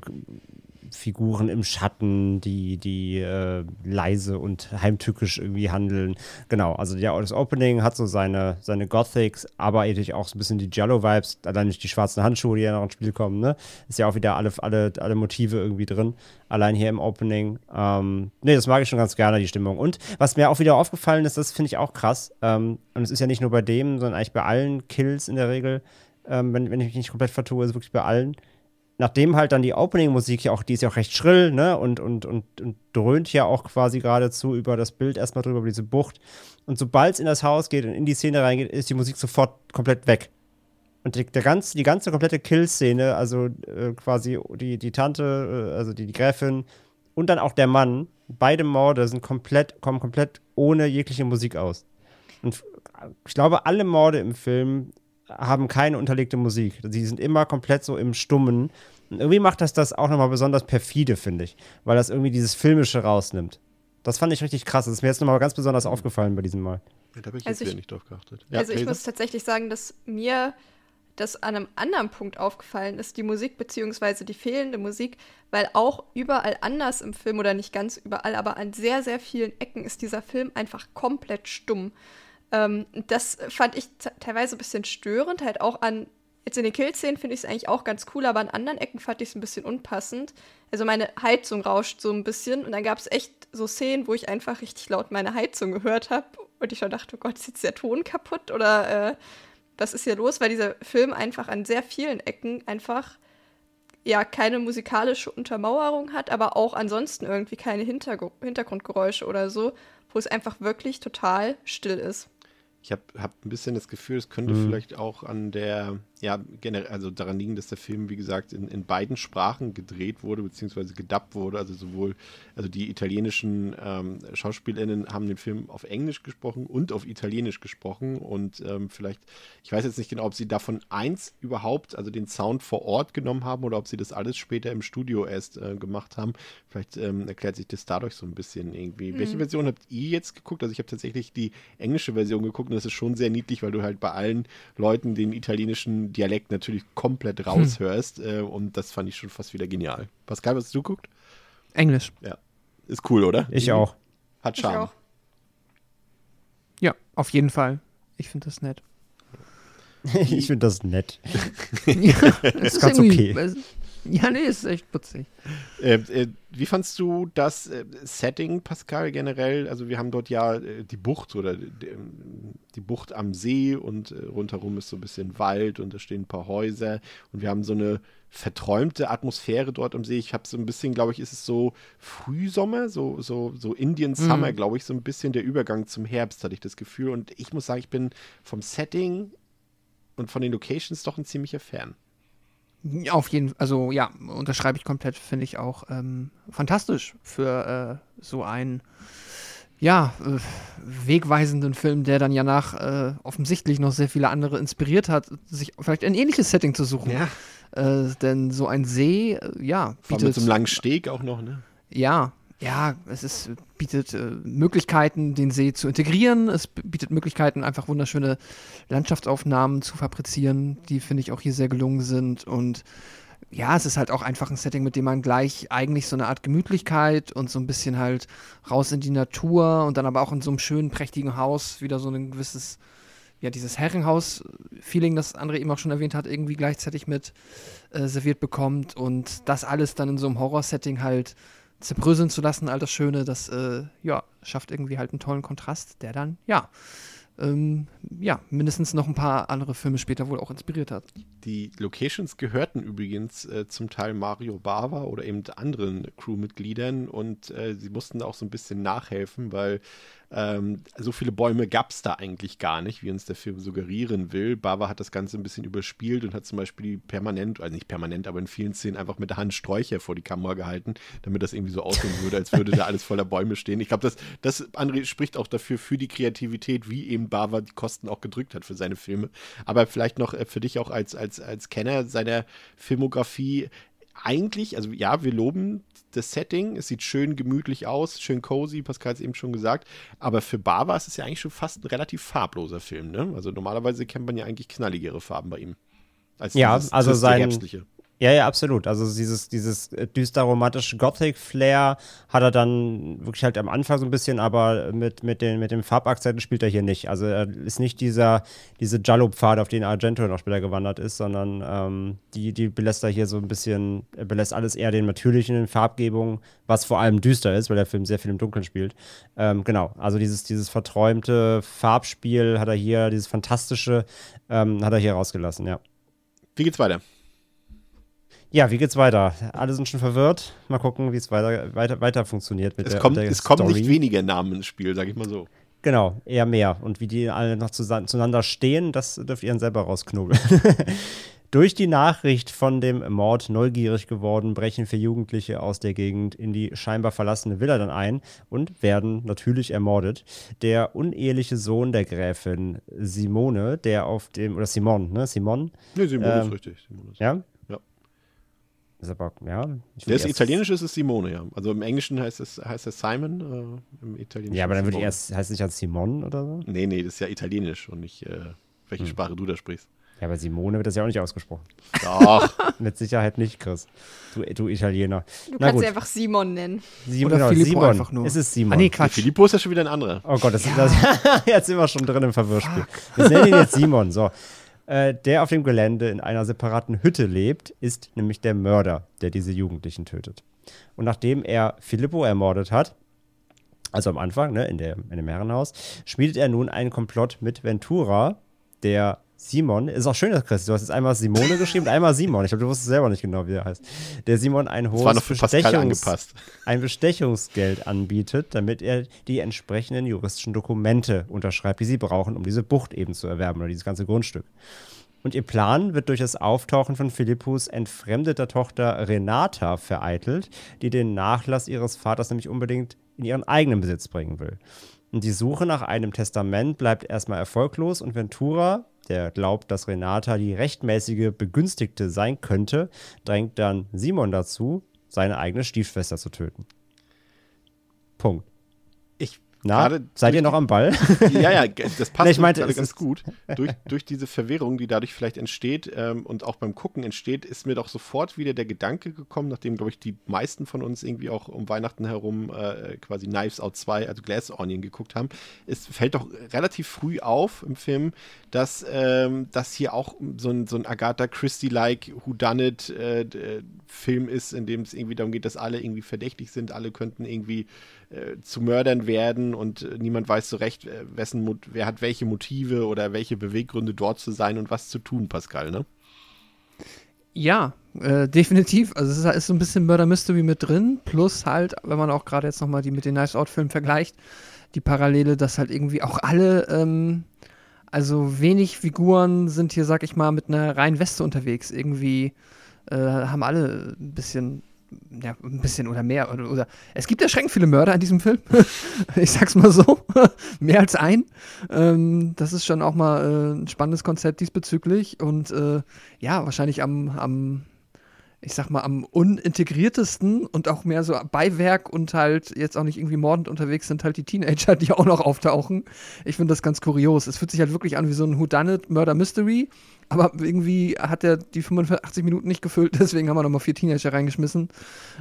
Figuren im Schatten, die, die äh, leise und heimtückisch irgendwie handeln. Genau, also ja, das Opening hat so seine, seine Gothics, aber eben auch so ein bisschen die Jello-Vibes, allein durch die schwarzen Handschuhe, die ja noch ins Spiel kommen, ne? Ist ja auch wieder alle, alle, alle Motive irgendwie drin, allein hier im Opening. Ähm, ne, das mag ich schon ganz gerne, die Stimmung. Und was mir auch wieder aufgefallen ist, das finde ich auch krass, ähm, und es ist ja nicht nur bei dem, sondern eigentlich bei allen Kills in der Regel, ähm, wenn, wenn ich mich nicht komplett vertue, ist es wirklich bei allen nachdem halt dann die Opening-Musik ja auch, die ist ja auch recht schrill, ne, und, und, und, und dröhnt ja auch quasi geradezu über das Bild erstmal drüber, über diese Bucht. Und sobald es in das Haus geht und in die Szene reingeht, ist die Musik sofort komplett weg. Und die, der ganze, die ganze komplette Kill-Szene, also äh, quasi die, die Tante, äh, also die, die Gräfin und dann auch der Mann, beide Morde sind komplett, kommen komplett ohne jegliche Musik aus. Und ich glaube, alle Morde im Film haben keine unterlegte Musik. Sie sind immer komplett so im Stummen. Und irgendwie macht das das auch nochmal besonders perfide, finde ich, weil das irgendwie dieses Filmische rausnimmt. Das fand ich richtig krass. Das ist mir jetzt nochmal ganz besonders aufgefallen bei diesem Mal. Ja, da habe ich Also jetzt wieder ich- nicht drauf geachtet. Ja, also ich muss tatsächlich sagen, dass mir das an einem anderen Punkt aufgefallen ist, die Musik beziehungsweise die fehlende Musik, weil auch überall anders im Film oder nicht ganz überall, aber an sehr, sehr vielen Ecken ist dieser Film einfach komplett stumm. Ähm, das fand ich te- teilweise ein bisschen störend, halt auch an, jetzt in den Kill-Szenen finde ich es eigentlich auch ganz cool, aber an anderen Ecken fand ich es ein bisschen unpassend. Also meine Heizung rauscht so ein bisschen und dann gab es echt so Szenen, wo ich einfach richtig laut meine Heizung gehört habe und ich schon dachte, oh Gott, ist jetzt der Ton kaputt oder äh, was ist hier los? Weil dieser Film einfach an sehr vielen Ecken einfach ja keine musikalische Untermauerung hat, aber auch ansonsten irgendwie keine Hintergr Hintergrundgeräusche oder so, wo es einfach wirklich total still ist. Ich habe hab ein bisschen das Gefühl, es könnte Mhm. vielleicht auch an der, ja, generell, also daran liegen, dass der Film, wie gesagt, in, in beiden Sprachen gedreht wurde, beziehungsweise gedubbt wurde. Also sowohl, also die italienischen ähm, SchauspielerInnen haben den Film auf Englisch gesprochen und auf Italienisch gesprochen. Und ähm, vielleicht, ich weiß jetzt nicht genau, ob sie davon eins überhaupt, also den Sound vor Ort genommen haben oder ob sie das alles später im Studio erst äh, gemacht haben. Vielleicht ähm, erklärt sich das dadurch so ein bisschen irgendwie. Welche Version habt ihr jetzt geguckt? Also ich habe tatsächlich die englische Version geguckt und das ist schon sehr niedlich, weil du halt bei allen Leuten den italienischen Dialekt natürlich komplett raushörst. Äh, und das fand ich schon fast wieder genial. Pascal, was hast du geguckt? Englisch. Ist cool, oder? Ich auch. Hat Ich Charme. auch. Ja, auf jeden Fall. Ich finde das nett. ich finde das nett. ja, es ganz irgendwie- okay. Ja, nee, ist echt putzig. Äh, äh, wie fandst du das äh, Setting, Pascal, generell? Also wir haben dort ja äh, die Bucht oder die, die Bucht am See und äh, rundherum ist so ein bisschen Wald und da stehen ein paar Häuser und wir haben so eine verträumte Atmosphäre dort am See. Ich habe so ein bisschen, glaube ich, ist es so Frühsommer, so, so, so Indian Summer, Mhm. glaube ich, so ein bisschen der Übergang zum Herbst, hatte ich das Gefühl. Und ich muss sagen, ich bin vom Setting und von den Locations doch ein ziemlicher Fan. Auf jeden Fall, also ja, unterschreibe ich komplett, finde ich auch ähm, fantastisch für äh, so einen, ja, äh, wegweisenden Film, der dann ja nach äh, offensichtlich noch sehr viele andere inspiriert hat, sich vielleicht ein ähnliches Setting zu suchen. Äh, denn so ein See, äh, ja, Vor allem mit so einem langen Steg auch noch, ne? Ja, ja, es ist, bietet äh, Möglichkeiten, den See zu integrieren. Es bietet Möglichkeiten, einfach wunderschöne Landschaftsaufnahmen zu fabrizieren, die, finde ich, auch hier sehr gelungen sind. Und ja, es ist halt auch einfach ein Setting, mit dem man gleich eigentlich so eine Art Gemütlichkeit und so ein bisschen halt raus in die Natur und dann aber auch in so einem schönen, prächtigen Haus wieder so ein gewisses, ja, dieses Herrenhaus-Feeling, das André eben auch schon erwähnt hat, irgendwie gleichzeitig mit äh, serviert bekommt und das alles dann in so einem Horror-Setting halt zerbröseln zu lassen, all das Schöne, das äh, ja, schafft irgendwie halt einen tollen Kontrast, der dann, ja, ähm, ja, mindestens noch ein paar andere Filme später wohl auch inspiriert hat. Die Locations gehörten übrigens äh, zum Teil Mario Bava oder eben anderen Crewmitgliedern und äh, sie mussten auch so ein bisschen nachhelfen, weil ähm, so viele Bäume gab es da eigentlich gar nicht, wie uns der Film suggerieren will. Bava hat das Ganze ein bisschen überspielt und hat zum Beispiel permanent, also nicht permanent, aber in vielen Szenen einfach mit der Hand Sträucher vor die Kamera gehalten, damit das irgendwie so aussehen würde, als würde da alles voller Bäume stehen. Ich glaube, das, das André spricht auch dafür, für die Kreativität, wie eben Bava die Kosten auch gedrückt hat für seine Filme. Aber vielleicht noch äh, für dich auch als, als, als Kenner seiner Filmografie eigentlich, also ja, wir loben das Setting, es sieht schön gemütlich aus, schön cozy, Pascal hat es eben schon gesagt, aber für Bava ist es ja eigentlich schon fast ein relativ farbloser Film, ne? Also normalerweise kennt man ja eigentlich knalligere Farben bei ihm. Als ja, also sein, Herbstliche. Ja, ja, absolut. Also dieses, dieses äh, düster romantische Gothic-Flair hat er dann wirklich halt am Anfang so ein bisschen, aber mit, mit, den, mit dem Farbakzenten spielt er hier nicht. Also er ist nicht dieser, diese Jallo-Pfad, auf den Argento noch später gewandert ist, sondern ähm, die, die belässt er hier so ein bisschen, er belässt alles eher den natürlichen Farbgebungen, was vor allem düster ist, weil der Film sehr viel im Dunkeln spielt. Ähm, genau, also dieses, dieses verträumte Farbspiel hat er hier, dieses fantastische, ähm, hat er hier rausgelassen, ja. Wie geht's weiter? Ja, wie geht's weiter? Alle sind schon verwirrt. Mal gucken, wie es weiter, weiter, weiter funktioniert mit es der, kommt, der Es kommen nicht weniger Namen ins Spiel, sag ich mal so. Genau, eher mehr. Und wie die alle noch zueinander stehen, das dürft ihr dann selber rausknobeln. Durch die Nachricht von dem Mord neugierig geworden, brechen vier Jugendliche aus der Gegend in die scheinbar verlassene Villa dann ein und werden natürlich ermordet. Der uneheliche Sohn der Gräfin Simone, der auf dem, oder Simon, ne? Simon? Ne, Simone ähm, ist richtig. Simone ist ja? Ist aber, ja. Der ist italienisch, ist es Simone, ja. Also im Englischen heißt es, heißt es Simon, äh, im Italienischen. Ja, aber dann würde ich erst, heißt es nicht als Simon oder so? Nee, nee, das ist ja italienisch und nicht, äh, welche hm. Sprache du da sprichst. Ja, aber Simone wird das ja auch nicht ausgesprochen. Doch. Mit Sicherheit nicht, Chris. Du, du Italiener. Du Na kannst sie einfach Simon nennen. Simon, oder genau, Filippo Simon. einfach nur. Es ist Simon. Ah, nee, Quatsch. Filippo ist ja schon wieder ein anderer. Oh Gott, das, ja. das, jetzt sind wir schon drin im Verwirrspiel. Wir nennen ihn jetzt Simon. So. Äh, der auf dem Gelände in einer separaten Hütte lebt, ist nämlich der Mörder, der diese Jugendlichen tötet. Und nachdem er Filippo ermordet hat, also am Anfang, ne, in, der, in dem Herrenhaus, schmiedet er nun einen Komplott mit Ventura, der Simon, ist auch schön, dass Chris, du hast jetzt einmal Simone geschrieben und einmal Simon. Ich glaube, du wusstest selber nicht genau, wie er heißt. Der Simon ein hohes Bestechungs ein Bestechungsgeld anbietet, damit er die entsprechenden juristischen Dokumente unterschreibt, die sie brauchen, um diese Bucht eben zu erwerben oder dieses ganze Grundstück. Und ihr Plan wird durch das Auftauchen von Philippus entfremdeter Tochter Renata vereitelt, die den Nachlass ihres Vaters nämlich unbedingt in ihren eigenen Besitz bringen will. Und die Suche nach einem Testament bleibt erstmal erfolglos und Ventura, der glaubt, dass Renata die rechtmäßige Begünstigte sein könnte, drängt dann Simon dazu, seine eigene Stiefschwester zu töten. Punkt. Na, seid ihr noch am Ball? ja, ja, das passt nee, ich meinte, gerade ganz gut. Durch, durch diese Verwirrung, die dadurch vielleicht entsteht ähm, und auch beim Gucken entsteht, ist mir doch sofort wieder der Gedanke gekommen, nachdem, glaube ich, die meisten von uns irgendwie auch um Weihnachten herum äh, quasi Knives Out 2, also Glass Onion geguckt haben. Es fällt doch relativ früh auf im Film, dass ähm, das hier auch so ein, so ein Agatha Christie-like Whodunit-Film äh, ist, in dem es irgendwie darum geht, dass alle irgendwie verdächtig sind, alle könnten irgendwie äh, zu Mördern werden und äh, niemand weiß so recht, äh, wessen, wer hat welche Motive oder welche Beweggründe dort zu sein und was zu tun, Pascal, ne? Ja, äh, definitiv. Also es ist, ist, so ein bisschen Murder Mystery mit drin, plus halt, wenn man auch gerade jetzt nochmal die mit den Nice Out-Filmen vergleicht, die Parallele, dass halt irgendwie auch alle, ähm, also wenig Figuren sind hier, sag ich mal, mit einer reinen Weste unterwegs. Irgendwie äh, haben alle ein bisschen ja, ein bisschen oder mehr. Oder, oder, es gibt erschreckend viele Mörder in diesem Film. ich sag's mal so. mehr als ein. Ähm, das ist schon auch mal äh, ein spannendes Konzept diesbezüglich. Und äh, ja, wahrscheinlich am, am, ich sag mal, am unintegriertesten und auch mehr so Beiwerk und halt jetzt auch nicht irgendwie mordend unterwegs sind halt die Teenager, die auch noch auftauchen. Ich finde das ganz kurios. Es fühlt sich halt wirklich an wie so ein Whodunit Murder Mystery aber irgendwie hat er die 85 Minuten nicht gefüllt, deswegen haben wir nochmal vier Teenager reingeschmissen.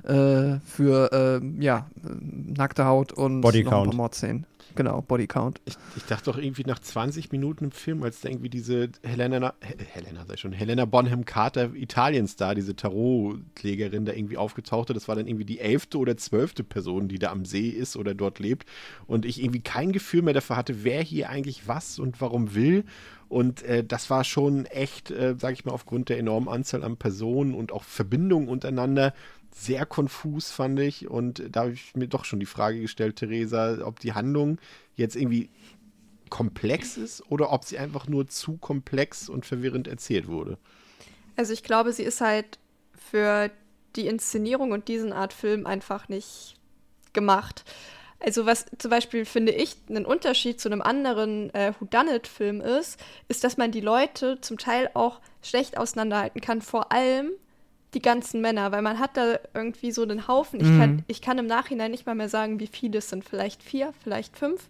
Äh, für, äh, ja, nackte Haut und Bodycount. noch ein paar Mordszenen. Genau, Bodycount. Ich, ich, dachte doch irgendwie nach 20 Minuten im Film, als da irgendwie diese Helena, Helena sei schon, Helena Bonham Carter Italiens da, diese Tarotklägerin da irgendwie aufgetauchte. Das war dann irgendwie die elfte oder zwölfte Person, die da am See ist oder dort lebt. Und ich irgendwie kein Gefühl mehr dafür hatte, wer hier eigentlich was und warum will. Und äh, das war schon echt, äh, sage ich mal, aufgrund der enormen Anzahl an Personen und auch Verbindungen untereinander sehr konfus, fand ich. Und da habe ich mir doch schon die Frage gestellt, Theresa, ob die Handlung jetzt irgendwie komplex ist oder ob sie einfach nur zu komplex und verwirrend erzählt wurde. Also ich glaube, sie ist halt für die Inszenierung und diesen Art Film einfach nicht gemacht. Also was zum Beispiel, finde ich, ein Unterschied zu einem anderen äh, Whodunit-Film ist, ist, dass man die Leute zum Teil auch schlecht auseinanderhalten kann. Vor allem die ganzen Männer, weil man hat da irgendwie so einen Haufen. Ich, Mhm. kann, ich kann im Nachhinein nicht mal mehr sagen, wie viele es sind. Vielleicht vier, vielleicht fünf.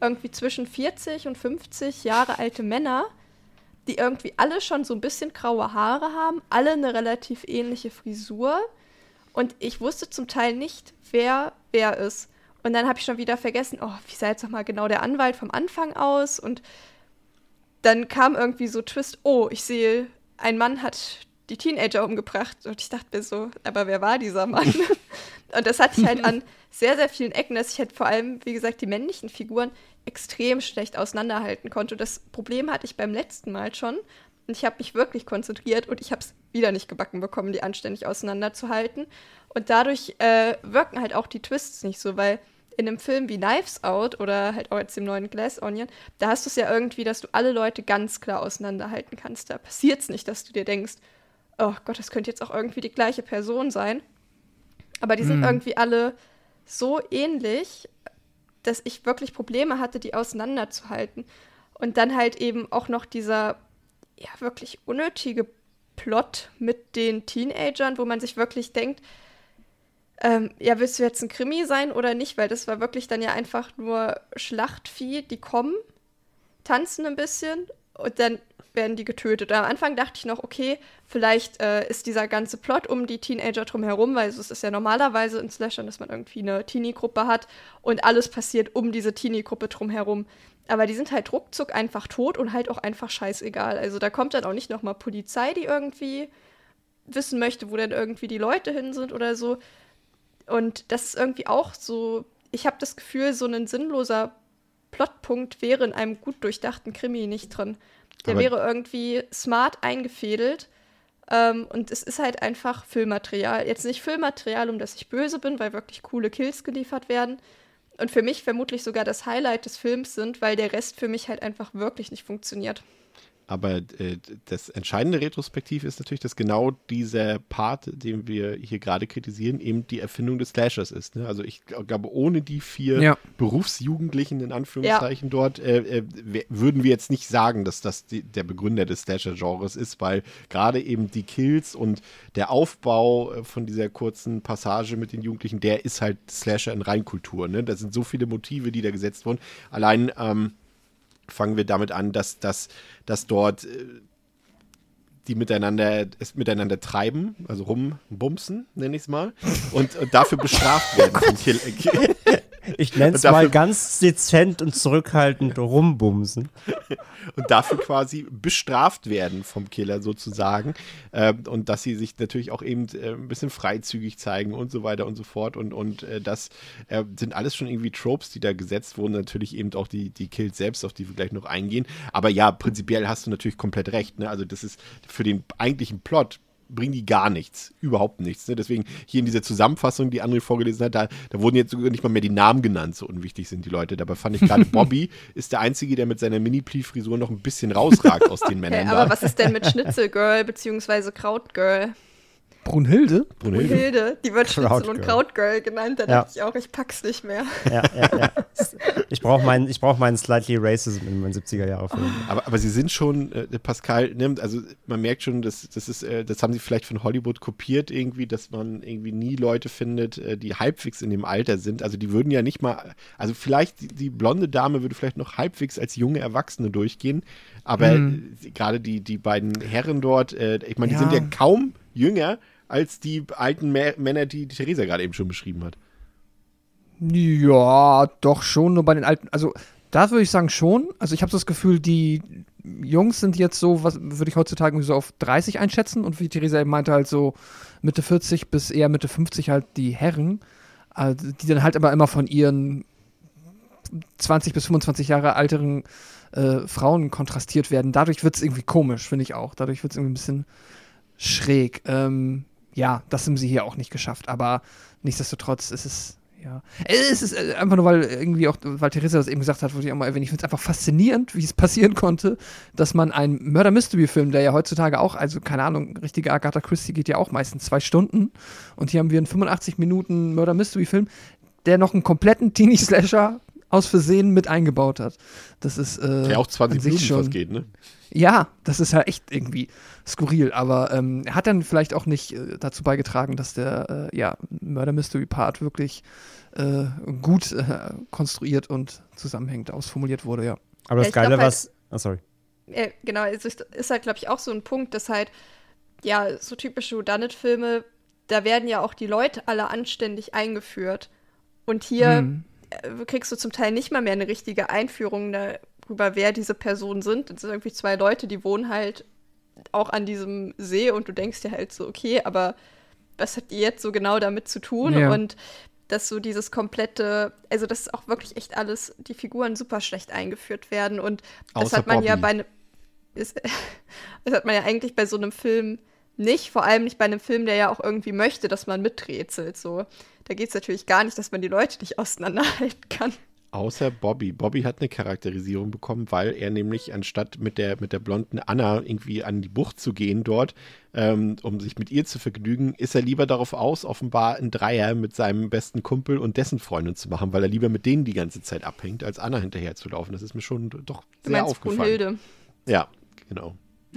Irgendwie zwischen 40 und 50 Jahre alte Männer, die irgendwie alle schon so ein bisschen graue Haare haben, alle eine relativ ähnliche Frisur. Und ich wusste zum Teil nicht, wer wer ist. Und dann habe ich schon wieder vergessen, oh, wie sah jetzt noch mal genau der Anwalt vom Anfang aus? Und dann kam irgendwie so Twist, oh, ich sehe, ein Mann hat die Teenager umgebracht. Und ich dachte mir so, aber wer war dieser Mann? und das hatte ich halt an sehr, sehr vielen Ecken, dass ich halt vor allem, wie gesagt, die männlichen Figuren extrem schlecht auseinanderhalten konnte. Und das Problem hatte ich beim letzten Mal schon. Und ich habe mich wirklich konzentriert und ich habe es wieder nicht gebacken bekommen, die anständig auseinanderzuhalten. Und dadurch äh, wirken halt auch die Twists nicht so, weil in einem Film wie Knives Out oder halt auch jetzt dem neuen Glass Onion, da hast du es ja irgendwie, dass du alle Leute ganz klar auseinanderhalten kannst. Da passiert es nicht, dass du dir denkst, oh Gott, das könnte jetzt auch irgendwie die gleiche Person sein. Aber die sind Mhm. irgendwie alle so ähnlich, dass ich wirklich Probleme hatte, die auseinanderzuhalten. Und dann halt eben auch noch dieser ja wirklich unnötige Plot mit den Teenagern, wo man sich wirklich denkt, ähm, ja, willst du jetzt ein Krimi sein oder nicht? Weil das war wirklich dann ja einfach nur Schlachtvieh, die kommen, tanzen ein bisschen und dann werden die getötet. Am Anfang dachte ich noch, okay, vielleicht äh, ist dieser ganze Plot um die Teenager drumherum, weil es ist ja normalerweise in Slashern, dass man irgendwie eine Teenie-Gruppe hat und alles passiert um diese Teenie-Gruppe drumherum. Aber die sind halt ruckzuck einfach tot und halt auch einfach scheißegal. Also da kommt dann auch nicht nochmal Polizei, die irgendwie wissen möchte, wo denn irgendwie die Leute hin sind oder so. Und das ist irgendwie auch so, ich habe das Gefühl, so ein sinnloser Plotpunkt wäre in einem gut durchdachten Krimi nicht drin. Der Aber- wäre irgendwie smart eingefädelt. Ähm, und es ist halt einfach Filmmaterial. Jetzt nicht Filmmaterial, um das ich böse bin, weil wirklich coole Kills geliefert werden. Und für mich vermutlich sogar das Highlight des Films sind, weil der Rest für mich halt einfach wirklich nicht funktioniert. Aber äh, das entscheidende Retrospektiv ist natürlich, dass genau dieser Part, den wir hier gerade kritisieren, eben die Erfindung des Slashers ist. Ne? Also ich gl- glaube, ohne die vier Ja. Berufsjugendlichen in Anführungszeichen dort, äh, äh, würden wir jetzt nicht sagen, dass das die, der Begründer des Slasher-Genres ist, weil gerade eben die Kills und der Aufbau äh, von dieser kurzen Passage mit den Jugendlichen, der ist halt Slasher in Reinkultur. Ne? Da sind so viele Motive, die da gesetzt wurden. Allein ähm, fangen wir damit an, dass, dass, dass dort äh, die miteinander es miteinander treiben, also rumbumsen, nenne ich es mal, und, und dafür bestraft werden. Kill. Ich nenne es mal ganz dezent und zurückhaltend rumbumsen. und dafür quasi bestraft werden vom Killer sozusagen. Ähm, und dass sie sich natürlich auch eben äh, ein bisschen freizügig zeigen und so weiter und so fort. Und, und äh, das äh, sind alles schon irgendwie Tropes, die da gesetzt wurden. Natürlich eben auch die, die Kills selbst, auf die wir gleich noch eingehen. Aber ja, prinzipiell hast du natürlich komplett recht. Ne? Also das ist für den eigentlichen Plot bringen die gar nichts, überhaupt nichts. Ne? Deswegen hier in dieser Zusammenfassung, die André vorgelesen hat, da, da wurden jetzt sogar nicht mal mehr die Namen genannt, so unwichtig sind die Leute. Dabei fand ich gerade, Bobby ist der Einzige, der mit seiner Mini-Plee-Frisur noch ein bisschen rausragt aus den Okay, Männern. aber da. was ist denn mit Schnitzelgirl bzw. Krautgirl? Brunhilde? Brunhilde. Hilde, die wird Schnitzel und Krautgirl. Genannt. Da Ja. dachte ich auch, ich pack's nicht mehr. Ja, ja, ja. Ich brauche meinen ich brauch meinen Slightly Racism in meinen 70er-Jahre-Filmen. Aber, aber sie sind schon, äh, Pascal nimmt, also man merkt schon, dass, das ist, äh, das haben sie vielleicht von Hollywood kopiert irgendwie, dass man irgendwie nie Leute findet, äh, die halbwegs in dem Alter sind. Also die würden ja nicht mal, also vielleicht die, die blonde Dame würde vielleicht noch halbwegs als junge Erwachsene durchgehen, aber Mhm. gerade die, die beiden Herren dort, äh, ich meine, die Ja. sind ja kaum jünger als die alten Mä Männer, die, die Theresa gerade eben schon beschrieben hat. Ja, doch schon, nur bei den alten. Also, da würde ich sagen schon. Also, ich habe so das Gefühl, die Jungs sind jetzt so, was würde ich heutzutage so auf 30 einschätzen und wie Theresa eben meinte, halt so Mitte 40 bis eher Mitte 50 halt die Herren, also die dann halt aber immer von ihren 20 bis 25 Jahre alteren äh, Frauen kontrastiert werden. Dadurch wird es irgendwie komisch, finde ich auch. Dadurch wird es irgendwie ein bisschen schräg. Ähm, ja, das haben sie hier auch nicht geschafft, aber nichtsdestotrotz ist es ja. Es ist äh, einfach nur, weil irgendwie auch, weil Theresa das eben gesagt hat, würde ich auch mal erwähnen. Ich finde es einfach faszinierend, wie es passieren konnte, dass man einen Murder-Mystery-Film, der ja heutzutage auch, also keine Ahnung, richtige Agatha Christie geht ja auch meistens zwei Stunden. Und hier haben wir einen 85 Minuten Murder-Mystery-Film, der noch einen kompletten Teenie-Slasher aus Versehen mit eingebaut hat. Das ist. Äh, der auch 20 Minuten schon, fast geht, ne? Ja, das ist ja echt irgendwie skurril, aber ähm, hat dann vielleicht auch nicht äh, dazu beigetragen, dass der äh, ja, Murder Mystery Part wirklich äh, gut äh, konstruiert und zusammenhängend ausformuliert wurde, ja. Aber das Ja, Geile, glaub halt- was. Oh, sorry. Äh, genau, es ist, ist halt, glaube ich, auch so ein Punkt, dass halt, ja, so typische Whodunit-Filme, da werden ja auch die Leute alle anständig eingeführt. Und hier Hm. äh, kriegst du zum Teil nicht mal mehr eine richtige Einführung darüber, wer diese Personen sind. Das sind irgendwie zwei Leute, die wohnen halt auch an diesem See und du denkst dir halt so, okay, aber was hat die jetzt so genau damit zu tun? Ja. Und dass so dieses komplette, also dass auch wirklich echt alles, die Figuren super schlecht eingeführt werden und das Außer hat man ja Bobby. bei einem, ist- das hat man ja eigentlich bei so einem Film nicht, vor allem nicht bei einem Film, der ja auch irgendwie möchte, dass man miträtselt. So, da geht es natürlich gar nicht, dass man die Leute nicht auseinanderhalten kann. Außer Bobby. Bobby hat eine Charakterisierung bekommen, weil er nämlich anstatt mit der, mit der blonden Anna irgendwie an die Bucht zu gehen dort, ähm, um sich mit ihr zu vergnügen, ist er lieber darauf aus, offenbar einen Dreier mit seinem besten Kumpel und dessen Freundin zu machen, weil er lieber mit denen die ganze Zeit abhängt, als Anna hinterher zu laufen. Das ist mir schon doch Du sehr meinst aufgefallen. Brunhilde. Ja, genau.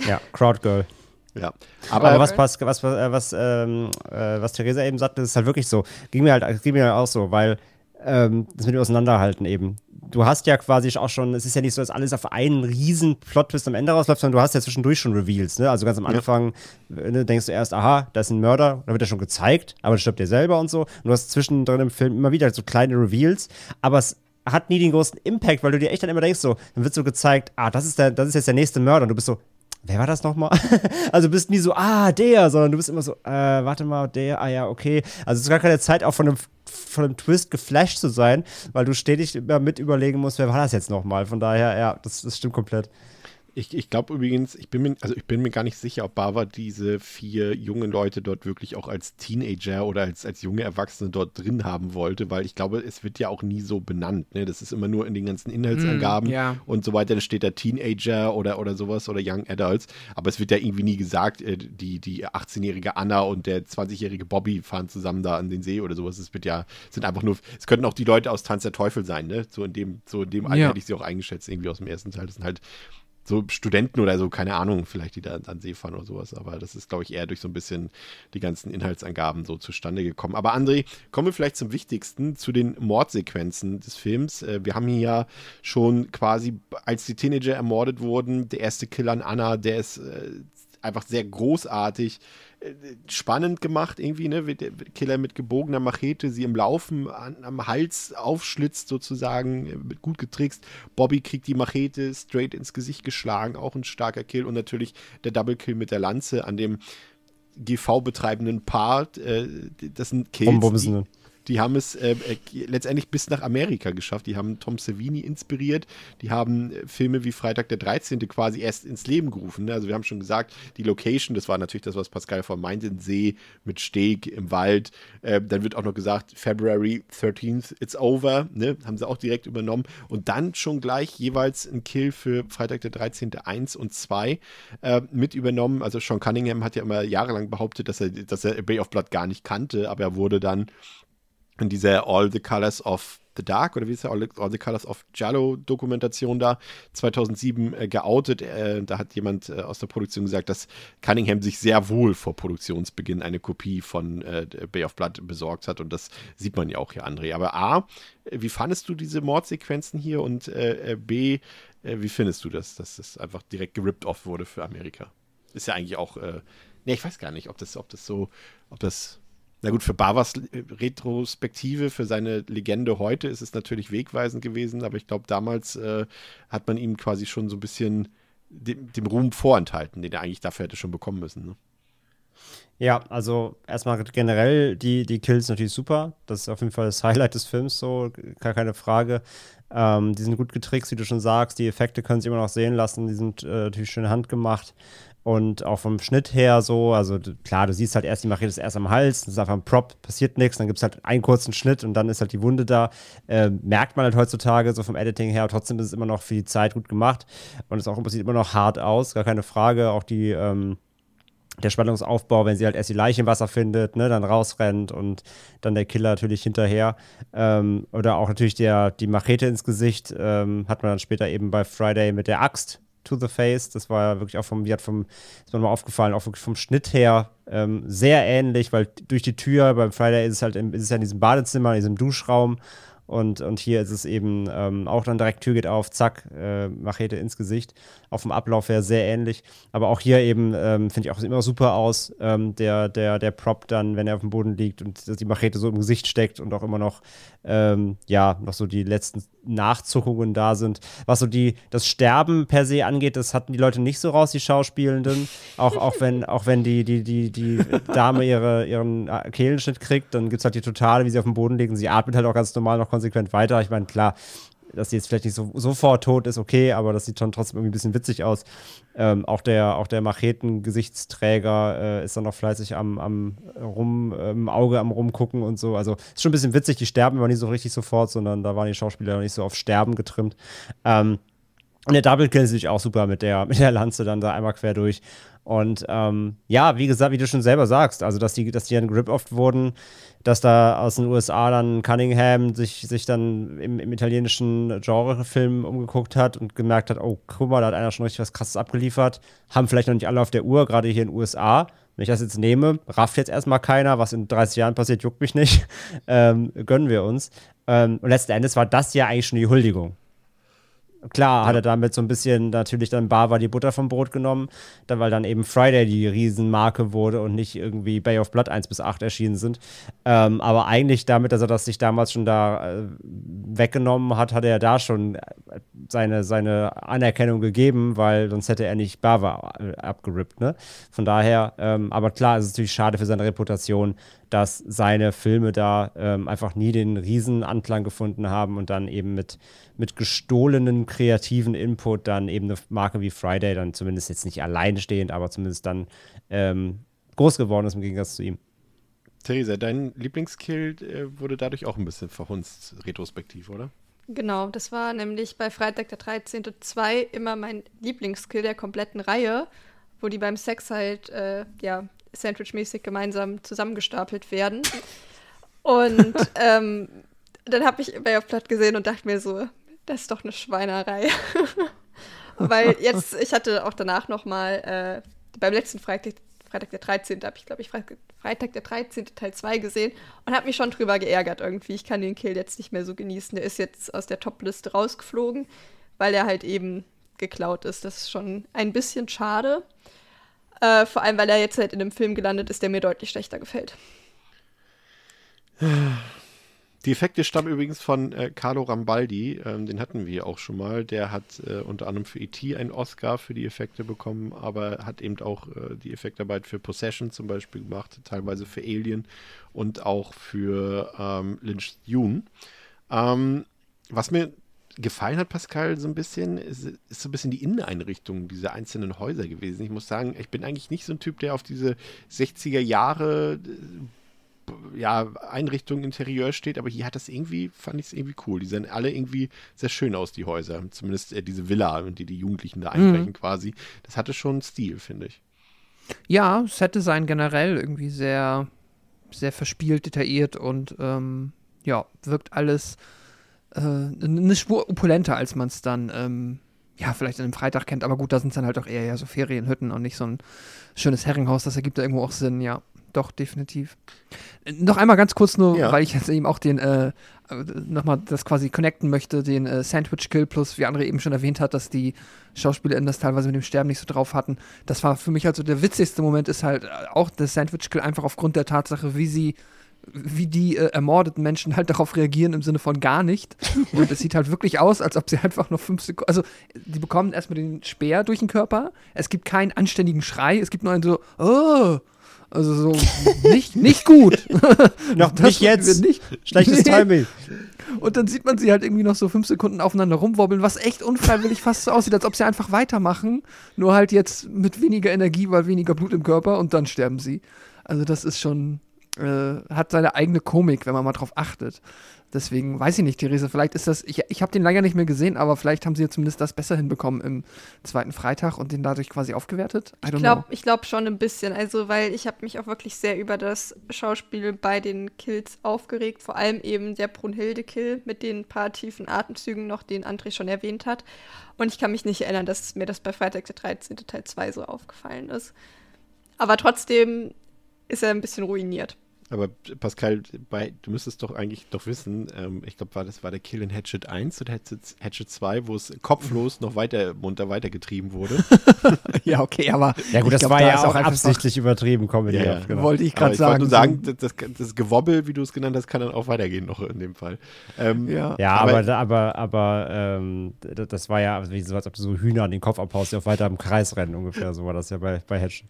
Ja, Crowd Girl. Ja. Aber, Aber, was, was, was, äh, was, ähm, äh, was Theresa eben sagte, ist halt wirklich so. Ging mir halt, ging mir halt auch so, weil ähm, das mit dem Auseinanderhalten eben. Du hast ja quasi auch schon, es ist ja nicht so, dass alles auf einen riesen Plot-Twist am Ende rausläuft, sondern du hast ja zwischendurch schon Reveals, ne? Also ganz am Anfang ne, denkst du erst, aha, da ist ein Mörder, dann wird er schon gezeigt, aber dann stirbt er selber und so. Und du hast zwischendrin im Film immer wieder so kleine Reveals, aber es hat nie den großen Impact, weil du dir echt dann immer denkst, so, dann wird so gezeigt, ah, das ist, der, das ist jetzt der nächste Mörder und du bist so, Wer war das nochmal? also du bist nie so, ah, der, sondern du bist immer so, äh, warte mal, der, ah ja, okay. Also es ist gar keine Zeit, auch von einem, von einem Twist geflasht zu sein, weil du stetig immer mit überlegen musst, wer war das jetzt nochmal. Von daher, ja, das, das stimmt komplett. Ich, ich glaube übrigens, ich bin, mir, also ich bin mir gar nicht sicher, ob Bava diese vier jungen Leute dort wirklich auch als Teenager oder als, als junge Erwachsene dort drin haben wollte, weil ich glaube, es wird ja auch nie so benannt. Ne? Das ist immer nur in den ganzen Inhaltsangaben Mm, ja. und so weiter. Dann steht da Teenager oder, oder sowas oder Young Adults. Aber es wird ja irgendwie nie gesagt, äh, die, die 18-jährige Anna und der 20-jährige Bobby fahren zusammen da an den See oder sowas. Es wird ja, sind einfach nur, es könnten auch die Leute aus Tanz der Teufel sein, ne? So in dem, so in dem Alter Ja. hätte ich sie auch eingeschätzt, irgendwie aus dem ersten Teil. Das sind halt so Studenten oder so, keine Ahnung, vielleicht die da an See fahren oder sowas. Aber das ist, glaube ich, eher durch so ein bisschen die ganzen Inhaltsangaben so zustande gekommen. Aber André, kommen wir vielleicht zum Wichtigsten, zu den Mordsequenzen des Films. Äh, Wir haben hier ja schon quasi, als die Teenager ermordet wurden, der erste Kill an Anna, der ist äh, einfach sehr großartig spannend gemacht irgendwie, ne? Der Killer mit gebogener Machete sie im Laufen an, am Hals aufschlitzt sozusagen, mit gut getrickst. Bobby kriegt die Machete straight ins Gesicht geschlagen, auch ein starker Kill und natürlich der Double Kill mit der Lanze an dem GV-betreibenden Part. Äh, das sind Kills, die. Die haben es äh, äh, letztendlich bis nach Amerika geschafft. Die haben Tom Savini inspiriert. Die haben äh, Filme wie Freitag der 13. quasi erst ins Leben gerufen. Ne? Also wir haben schon gesagt, die Location, das war natürlich das, was Pascal von meinte, ein See mit Steg im Wald. Äh, dann wird auch noch gesagt, February 13th, it's over. Ne? Haben sie auch direkt übernommen. Und dann schon gleich jeweils ein Kill für Freitag der 13. 1 und 2 äh, mit übernommen. Also Sean Cunningham hat ja immer jahrelang behauptet, dass er, dass er Bay of Blood gar nicht kannte, aber er wurde dann in dieser All the Colors of the Dark oder wie ist der All the, All the Colors of Jallo Dokumentation da 2007 äh, geoutet. Äh, da hat jemand äh, aus der Produktion gesagt, dass Cunningham sich sehr wohl vor Produktionsbeginn eine Kopie von äh, Bay of Blood besorgt hat und das sieht man ja auch hier, André. Aber A, wie fandest du diese Mordsequenzen hier und äh, äh, B, wie findest du das, dass das einfach direkt gerippt off wurde für Amerika? Ist ja eigentlich auch, ne, ich weiß gar nicht, ob das, ob das so, ob das na gut, für Bavas Retrospektive, für seine Legende heute ist es natürlich wegweisend gewesen, aber ich glaube, damals äh, hat man ihm quasi schon so ein bisschen dem, dem Ruhm vorenthalten, den er eigentlich dafür hätte schon bekommen müssen. Ne? Ja, also erstmal generell die, die Kills natürlich super. Das ist auf jeden Fall das Highlight des Films, so, gar keine Frage. Ähm, die sind gut getrickst, wie du schon sagst. Die Effekte können sich immer noch sehen lassen. Die sind äh, natürlich schön handgemacht. Und auch vom Schnitt her so, also klar, du siehst halt erst die Machete ist erst am Hals, das ist einfach ein Prop, passiert nichts, dann gibt es halt einen kurzen Schnitt und dann ist halt die Wunde da. Äh, merkt man halt heutzutage so vom Editing her, trotzdem ist es immer noch für die Zeit gut gemacht und es auch sieht immer noch hart aus, gar keine Frage. Auch die, ähm, der Spannungsaufbau, wenn sie halt erst die Leiche im Wasser findet, ne, dann rausrennt und dann der Killer natürlich hinterher. Ähm, oder auch natürlich der, die Machete ins Gesicht ähm, hat man dann später eben bei Friday mit der Axt to the face. Das war ja wirklich auch vom, wie hat vom, ist mir mal aufgefallen, auch wirklich vom Schnitt her ähm, sehr ähnlich, weil durch die Tür beim Friday ist es halt im, ist es ja in diesem Badezimmer, in diesem Duschraum. Und, und hier ist es eben ähm, auch dann direkt Tür geht auf, zack, äh, Machete ins Gesicht. Auf dem Ablauf her sehr ähnlich. Aber auch hier eben ähm, finde ich auch immer super aus, ähm, der, der, der Prop dann, wenn er auf dem Boden liegt und die Machete so im Gesicht steckt und auch immer noch, ähm, ja, noch so die letzten Nachzuckungen da sind. Was so die, das Sterben per se angeht, das hatten die Leute nicht so raus, die Schauspielenden. Auch, auch wenn, auch wenn die, die, die, die Dame ihre, ihren äh, Kehlenschnitt kriegt, dann gibt es halt die Totale, wie sie auf dem Boden liegen. Sie atmet halt auch ganz normal noch konsequent weiter. Ich meine, klar, dass sie jetzt vielleicht nicht so, sofort tot ist, okay, aber das sieht schon trotzdem irgendwie ein bisschen witzig aus. Ähm, auch der, auch der Macheten-Gesichtsträger äh, ist dann noch fleißig am, am rum, äh, im Auge am rumgucken und so. Also ist schon ein bisschen witzig, die sterben immer nicht so richtig sofort, sondern da waren die Schauspieler noch nicht so auf Sterben getrimmt. Ähm, und der Double Kill ist natürlich auch super mit der, mit der Lanze dann da einmal quer durch. Und ähm, ja, wie gesagt, wie du schon selber sagst, also dass die, dass die dann grip-oft wurden, dass da aus den USA dann Cunningham sich, sich dann im, im italienischen Genrefilm umgeguckt hat und gemerkt hat, oh, guck mal, da hat einer schon richtig was krasses abgeliefert. Haben vielleicht noch nicht alle auf der Uhr, gerade hier in den USA. Wenn ich das jetzt nehme, rafft jetzt erstmal keiner, was in 30 Jahren passiert, juckt mich nicht. Ähm, gönnen wir uns. Ähm, und letzten Endes war das ja eigentlich schon die Huldigung. Klar ja. hat er damit so ein bisschen natürlich dann Bava die Butter vom Brot genommen, dann, weil dann eben Friday die Riesenmarke wurde und nicht irgendwie Bay of Blood 1 bis 8 erschienen sind. Ähm, aber eigentlich damit, dass er das sich damals schon da äh, weggenommen hat, hat er da schon äh, seine, seine Anerkennung gegeben, weil sonst hätte er nicht Bava äh, abgerippt. Ne? Von daher, ähm, aber klar, es ist natürlich schade für seine Reputation, dass seine Filme da ähm, einfach nie den Riesenanklang gefunden haben und dann eben mit, mit gestohlenen kreativen Input dann eben eine Marke wie Friday dann zumindest jetzt nicht alleinstehend, aber zumindest dann ähm, groß geworden ist im Gegensatz zu ihm. Theresa, dein Lieblingskill äh, wurde dadurch auch ein bisschen verhunzt, retrospektiv, oder? Genau, das war nämlich bei Freitag der 13.2 immer mein Lieblingskill der kompletten Reihe, wo die beim Sex halt, äh, ja, Sandwich-mäßig gemeinsam zusammengestapelt werden. Und ähm, dann habe ich Bay of Blood gesehen und dachte mir so, das ist doch eine Schweinerei. Weil jetzt, ich hatte auch danach noch mal äh, beim letzten Freitag, Freitag der 13. habe ich, glaube ich, Freitag, Freitag der 13. Teil 2 gesehen und habe mich schon drüber geärgert irgendwie. Ich kann den Kill jetzt nicht mehr so genießen. Der ist jetzt aus der Top-Liste rausgeflogen, weil er halt eben geklaut ist. Das ist schon ein bisschen schade. Äh, vor allem, weil er jetzt halt in einem Film gelandet ist, der mir deutlich schlechter gefällt. Die Effekte stammen übrigens von äh, Carlo Rambaldi, ähm, den hatten wir auch schon mal. Der hat äh, unter anderem für E.T. einen Oscar für die Effekte bekommen, aber hat eben auch äh, die Effektarbeit für Possession zum Beispiel gemacht, teilweise für Alien und auch für ähm, Lynch Dune. Ähm, was mir gefallen hat, Pascal, so ein bisschen, ist, ist, so ein bisschen die Inneneinrichtung dieser einzelnen Häuser gewesen. Ich muss sagen, ich bin eigentlich nicht so ein Typ, der auf diese 60er Jahre äh, ja, Einrichtung, Interieur steht, aber hier hat das irgendwie, fand ich es irgendwie cool. Die sehen alle irgendwie sehr schön aus, die Häuser. Zumindest äh, diese Villa, in die die Jugendlichen da einbrechen mhm. quasi. Das hatte schon Stil, finde ich. Ja, Set-Design generell irgendwie sehr, sehr verspielt, detailliert und ähm, ja, wirkt alles äh, eine Spur opulenter, als man es dann, ähm, ja, vielleicht an einem Freitag kennt. Aber gut, da sind es dann halt auch eher ja, so Ferienhütten und nicht so ein schönes Herringhaus. Das ergibt da irgendwo auch Sinn, ja. Doch, definitiv. Äh, noch einmal ganz kurz nur, ja. weil ich jetzt eben auch den, äh, nochmal das quasi connecten möchte, den äh, Sandwich Kill plus, wie André eben schon erwähnt hat, dass die SchauspielerInnen das teilweise mit dem Sterben nicht so drauf hatten. Das war für mich also der witzigste Moment, ist halt auch der Sandwich Kill einfach aufgrund der Tatsache, wie sie wie die äh, ermordeten Menschen halt darauf reagieren im Sinne von gar nicht. Und es sieht halt wirklich aus, als ob sie einfach nur fünf Sekunden. Also, die bekommen erstmal den Speer durch den Körper. Es gibt keinen anständigen Schrei. Es gibt nur ein so, oh. Also so nicht, nicht gut. Noch Das nicht jetzt. Nicht. Schlechtes Nee. Timing. Und dann sieht man sie halt irgendwie noch so fünf Sekunden aufeinander rumwobbeln, was echt unfreiwillig fast so aussieht, als ob sie einfach weitermachen. Nur halt jetzt mit weniger Energie, weil weniger Blut im Körper und dann sterben sie. Also das ist schon, äh, hat seine eigene Komik, wenn man mal drauf achtet. Deswegen weiß ich nicht, Therese, vielleicht ist das, ich, ich habe den lange nicht mehr gesehen, aber vielleicht haben sie ja zumindest das besser hinbekommen im zweiten Freitag und den dadurch quasi aufgewertet. I Ich glaube glaub schon ein bisschen, also weil ich habe mich auch wirklich sehr über das Schauspiel bei den Kills aufgeregt, vor allem eben der Brunhilde-Kill mit den paar tiefen Atemzügen noch, den André schon erwähnt hat. Und ich kann mich nicht erinnern, dass mir das bei Freitag der 13. Teil 2 so aufgefallen ist. Aber trotzdem ist er ein bisschen ruiniert. Aber Pascal, bei, du müsstest doch eigentlich doch wissen, ähm, ich glaube, war das war der Kill in Hatchet 1 oder Hatchet, Hatchet 2, wo es kopflos noch weiter munter weitergetrieben wurde. Ja, okay, aber. Ja gut, das glaub, war da ja auch einfach- absichtlich übertrieben, Comedy. Ja, ja. genau. Wollte ich gerade ich wollte sagen. nur sagen, das, das, das Gewobbel, wie du es genannt hast, kann dann auch weitergehen noch in dem Fall. Ähm, Ja. Ja, Aber- aber, da- aber, aber ähm, das war ja wie so, als ob du so Hühner an den Kopf abhaust, die auch weiter im Kreis rennen ungefähr. So war das ja bei, bei Hatchet.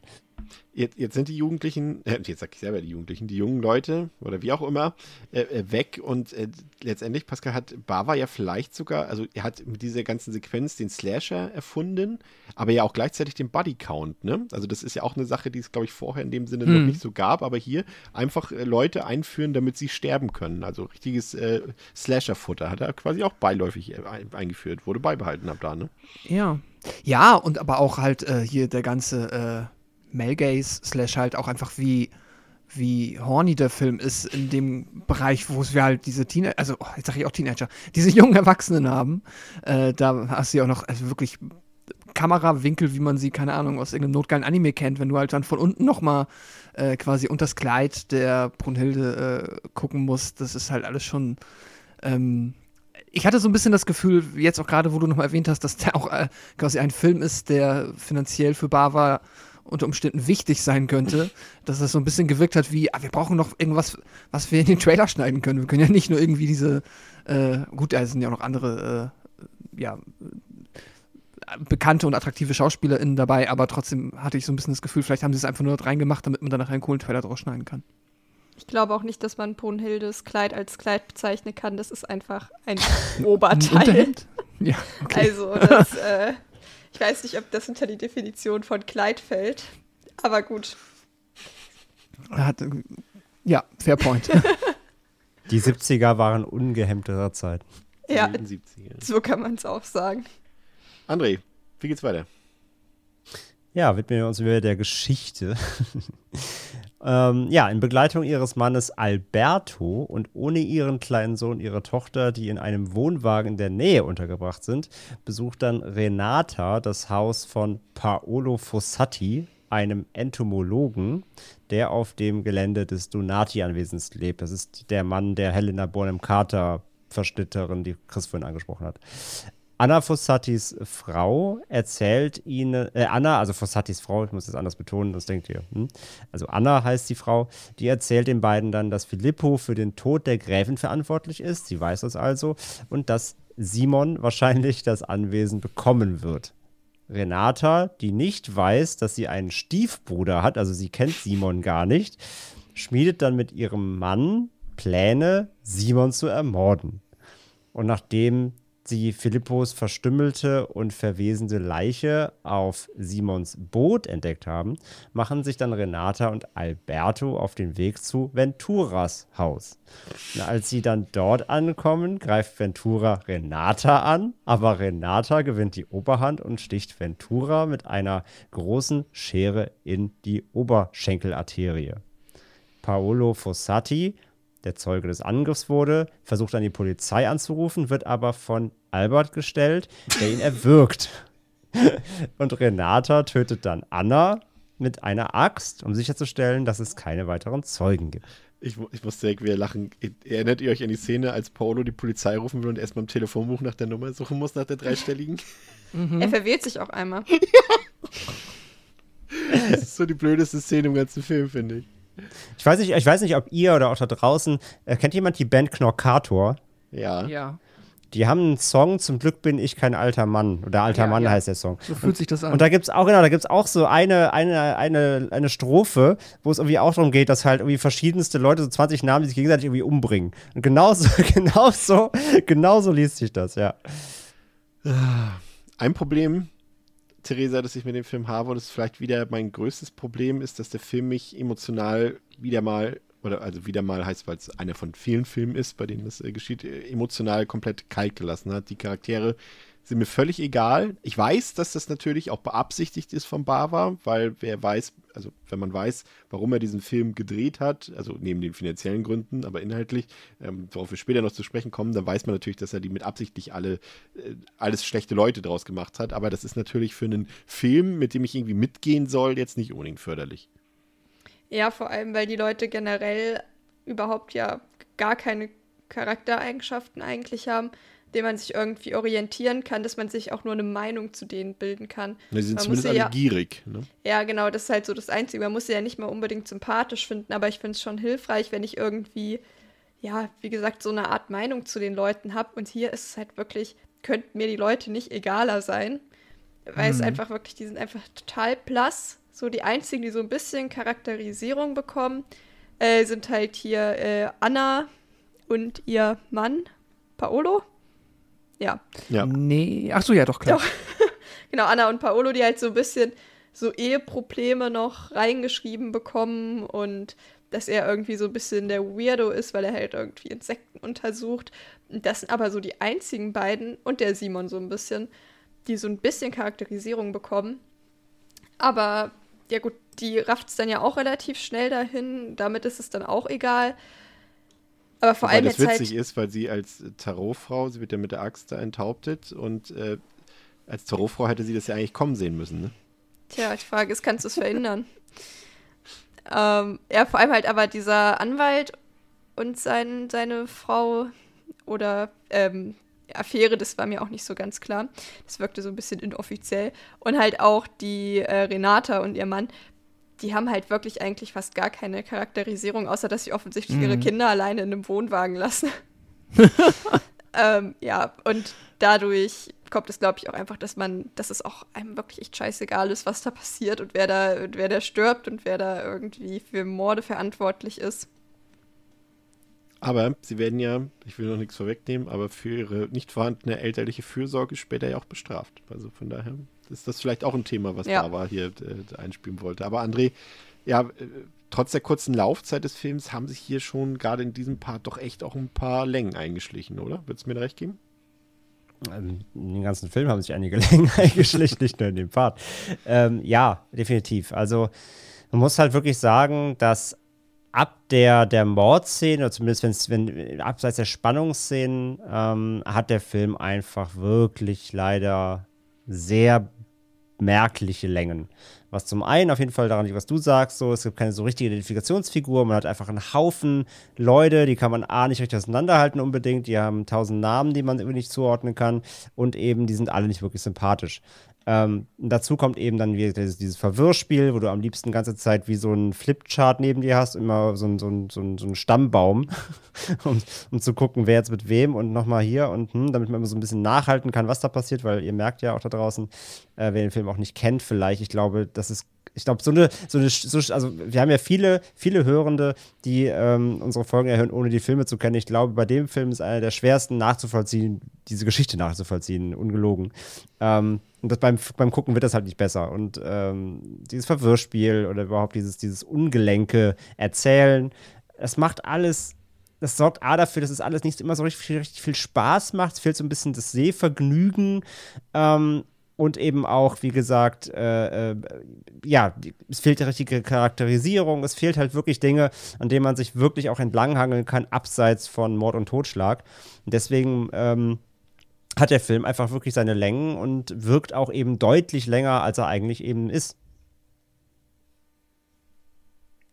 Jetzt, jetzt sind die Jugendlichen, äh, jetzt sag ich selber die Jugendlichen, die jungen Leute oder wie auch immer, äh, äh, weg und äh, letztendlich, Pascal hat Bava ja vielleicht sogar, also er hat mit dieser ganzen Sequenz den Slasher erfunden, aber ja auch gleichzeitig den Bodycount, ne? Also das ist ja auch eine Sache, die es, glaube ich, vorher in dem Sinne noch Hm. nicht so gab, aber hier einfach äh, Leute einführen, damit sie sterben können. Also richtiges äh, Slasher-Futter hat er quasi auch beiläufig ein, eingeführt, wurde beibehalten ab da, ne? Ja. Ja, und aber auch halt hier der ganze äh, Male Gaze slash halt auch einfach wie wie horny der Film ist in dem Bereich, wo wir halt diese Teenager, also oh, jetzt sage ich auch Teenager, diese jungen Erwachsenen haben. Äh, da hast du ja auch noch also wirklich Kamerawinkel, wie man sie, keine Ahnung, aus irgendeinem notgeilen Anime kennt, wenn du halt dann von unten nochmal äh, quasi unter das Kleid der Brunhilde äh, gucken musst. Das ist halt alles schon ähm, ich hatte so ein bisschen das Gefühl, jetzt auch gerade, wo du nochmal erwähnt hast, dass der auch äh, quasi ein Film ist, der finanziell für Bava unter Umständen wichtig sein könnte, dass das so ein bisschen gewirkt hat wie, ah, wir brauchen noch irgendwas, was wir in den Trailer schneiden können. Wir können ja nicht nur irgendwie diese, äh, gut, da sind ja auch noch andere, äh, ja, bekannte und attraktive SchauspielerInnen dabei, aber trotzdem hatte ich so ein bisschen das Gefühl, vielleicht haben sie es einfach nur dort reingemacht, damit man dann nachher einen coolen Trailer draus schneiden kann. Ich glaube auch nicht, dass man Brunhildes Kleid als Kleid bezeichnen kann. Das ist einfach ein Oberteil. Ja, okay. Also, das, äh, ich weiß nicht, ob das unter die Definition von Kleid fällt. Aber gut. Er hat, ja, fair point. Die 70er waren ungehemmtere Zeit. Ja, Die 70er. so kann man es auch sagen. André, wie geht's weiter? Ja, widmen wir uns wieder der Geschichte. Ähm, ja, in Begleitung ihres Mannes Alberto und ohne ihren kleinen Sohn, ihre Tochter, die in einem Wohnwagen in der Nähe untergebracht sind, besucht dann Renata das Haus von Paolo Fossati, einem Entomologen, der auf dem Gelände des Donati-Anwesens lebt. Das ist der Mann, der Helena Bonham Carter Verschnitterin, die Chris vorhin angesprochen hat. Anna Fossatis Frau erzählt ihnen, äh, Anna, also Fossatis Frau, ich muss das anders betonen, das denkt ihr. Hm? Also Anna heißt die Frau, die erzählt den beiden dann, dass Filippo für den Tod der Gräfin verantwortlich ist, sie weiß das also, und dass Simon wahrscheinlich das Anwesen bekommen wird. Renata, die nicht weiß, dass sie einen Stiefbruder hat, also sie kennt Simon gar nicht, schmiedet dann mit ihrem Mann Pläne, Simon zu ermorden. Und nachdem sie Philippos verstümmelte und verwesende Leiche auf Simons Boot entdeckt haben, machen sich dann Renata und Alberto auf den Weg zu Venturas Haus. Und als sie dann dort ankommen, greift Ventura Renata an, aber Renata gewinnt die Oberhand und sticht Ventura mit einer großen Schere in die Oberschenkelarterie. Paolo Fossati, der Zeuge des Angriffs wurde, versucht dann die Polizei anzurufen, wird aber von Albert gestellt, der ihn erwürgt. Und Renata tötet dann Anna mit einer Axt, um sicherzustellen, dass es keine weiteren Zeugen gibt. Ich, ich muss direkt wieder lachen. Erinnert ihr euch an die Szene, als Paolo die Polizei rufen will und erstmal im Telefonbuch nach der Nummer suchen muss, nach der dreistelligen? Er verwählt sich auch einmal. Das ist so die blödeste Szene im ganzen Film, finde ich. Ich weiß nicht, ich weiß nicht, ob ihr oder auch da draußen, äh, kennt jemand die Band Knorkator? Ja. ja. Die haben einen Song, zum Glück bin ich kein alter Mann. Oder alter Ja, Mann ja. heißt der Song. So fühlt sich das an. Und da gibt's auch, genau, da gibt's auch so eine, eine, eine, eine Strophe, wo es irgendwie auch darum geht, dass halt irgendwie verschiedenste Leute, so 20 Namen, die sich gegenseitig irgendwie umbringen. Und genauso, genauso, genauso liest sich das, ja. Ein Problem, Theresa, das ich mit dem Film habe, und ist vielleicht wieder mein größtes Problem, ist, dass der Film mich emotional wieder mal, oder also wieder mal heißt, weil es einer von vielen Filmen ist, bei denen das äh, geschieht, äh, emotional komplett kalt gelassen hat. Die Charaktere sind mir völlig egal. Ich weiß, dass das natürlich auch beabsichtigt ist von Bava, weil wer weiß, also wenn man weiß, warum er diesen Film gedreht hat, also neben den finanziellen Gründen, aber inhaltlich, ähm, worauf wir später noch zu sprechen kommen, dann weiß man natürlich, dass er die mit absichtlich alle, äh, alles schlechte Leute draus gemacht hat. Aber das ist natürlich für einen Film, mit dem ich irgendwie mitgehen soll, jetzt nicht unbedingt förderlich. Ja, vor allem, weil die Leute generell überhaupt ja gar keine Charaktereigenschaften eigentlich haben, denen man sich irgendwie orientieren kann, dass man sich auch nur eine Meinung zu denen bilden kann. Sie sind Man zumindest alle ja- gierig. Ne? Ja, genau, das ist halt so das Einzige. Man muss sie ja nicht mal unbedingt sympathisch finden, aber ich finde es schon hilfreich, wenn ich irgendwie, ja, wie gesagt, so eine Art Meinung zu den Leuten habe. Und hier ist es halt wirklich, könnten mir die Leute nicht egaler sein, weil es einfach wirklich, die sind einfach total blass. So die einzigen, die so ein bisschen Charakterisierung bekommen, äh, sind halt hier äh, Anna und ihr Mann, Paolo. Ja, Ja. Nee, ach so, ja, doch, klar. Doch. genau, Anna und Paolo, die halt so ein bisschen so Eheprobleme noch reingeschrieben bekommen und dass er irgendwie so ein bisschen der Weirdo ist, weil er halt irgendwie Insekten untersucht. Das sind aber so die einzigen beiden und der Simon so ein bisschen, die so ein bisschen Charakterisierung bekommen. Aber ja gut, die rafft es dann ja auch relativ schnell dahin. Damit ist es dann auch egal. Aber vor allem das jetzt witzig halt. ist, weil sie als Tarotfrau, sie wird ja mit der Axt da enthauptet und äh, als Tarotfrau hätte sie das ja eigentlich kommen sehen müssen. Ne? Tja, die Frage ist, kannst du es verhindern? ähm, ja, vor allem halt aber dieser Anwalt und sein, seine Frau oder ähm, Affäre, das war mir auch nicht so ganz klar. Das wirkte so ein bisschen inoffiziell. Und halt auch die äh, Renata und ihr Mann, die haben halt wirklich eigentlich fast gar keine Charakterisierung, außer dass sie offensichtlich ihre Kinder alleine in einem Wohnwagen lassen. ähm, ja, und dadurch kommt es, glaube ich, auch einfach, dass man, dass es auch einem wirklich echt scheißegal ist, was da passiert und wer da, und wer da stirbt und wer da irgendwie für Morde verantwortlich ist. Aber sie werden ja, ich will noch nichts vorwegnehmen, aber für ihre nicht vorhandene elterliche Fürsorge später ja auch bestraft. Also von daher ist das vielleicht auch ein Thema, was Ja. Bava hier äh, einspielen wollte. Aber André, ja, äh, trotz der kurzen Laufzeit des Films haben sich hier schon gerade in diesem Part doch echt auch ein paar Längen eingeschlichen, oder? Würdest du mir da recht geben? Ähm, In den ganzen Film haben sich einige Längen eingeschlichen, nicht nur in dem Part. Ähm, ja, definitiv. Also man muss halt wirklich sagen, dass ab der, der Mordszene, oder zumindest wenn's, wenn abseits der Spannungsszenen, ähm, hat der Film einfach wirklich leider sehr merkliche Längen. Was zum einen auf jeden Fall daran liegt, was du sagst, so, es gibt keine so richtige Identifikationsfigur, man hat einfach einen Haufen Leute, die kann man A nicht richtig auseinanderhalten unbedingt, die haben tausend Namen, die man irgendwie nicht zuordnen kann und eben, die sind alle nicht wirklich sympathisch. Ähm, dazu kommt eben dann dieses, dieses Verwirrspiel, wo du am liebsten ganze Zeit wie so ein Flipchart neben dir hast, immer so ein, so ein, so ein, so ein Stammbaum, um, um zu gucken, wer jetzt mit wem und nochmal hier und hm, damit man immer so ein bisschen nachhalten kann, was da passiert, weil ihr merkt ja auch da draußen, äh, wer den Film auch nicht kennt, vielleicht, ich glaube, das ist ich glaube, so eine, so eine, so, also wir haben ja viele, viele Hörende, die ähm, unsere Folgen erhören, ohne die Filme zu kennen. Ich glaube, bei dem Film ist einer der schwersten nachzuvollziehen, diese Geschichte nachzuvollziehen, ungelogen. Ähm, und das beim, beim Gucken wird das halt nicht besser. Und ähm, dieses Verwirrspiel oder überhaupt dieses, dieses ungelenke Erzählen, das macht alles das sorgt A dafür, dass es alles nicht immer so richtig, richtig viel Spaß macht. Es fehlt so ein bisschen das Sehvergnügen. Ähm, und eben auch, wie gesagt, äh, äh, ja, es fehlt die richtige Charakterisierung. Es fehlt halt wirklich Dinge, an denen man sich wirklich auch entlanghangeln kann, abseits von Mord und Totschlag. Und deswegen ähm, hat der Film einfach wirklich seine Längen und wirkt auch eben deutlich länger, als er eigentlich eben ist.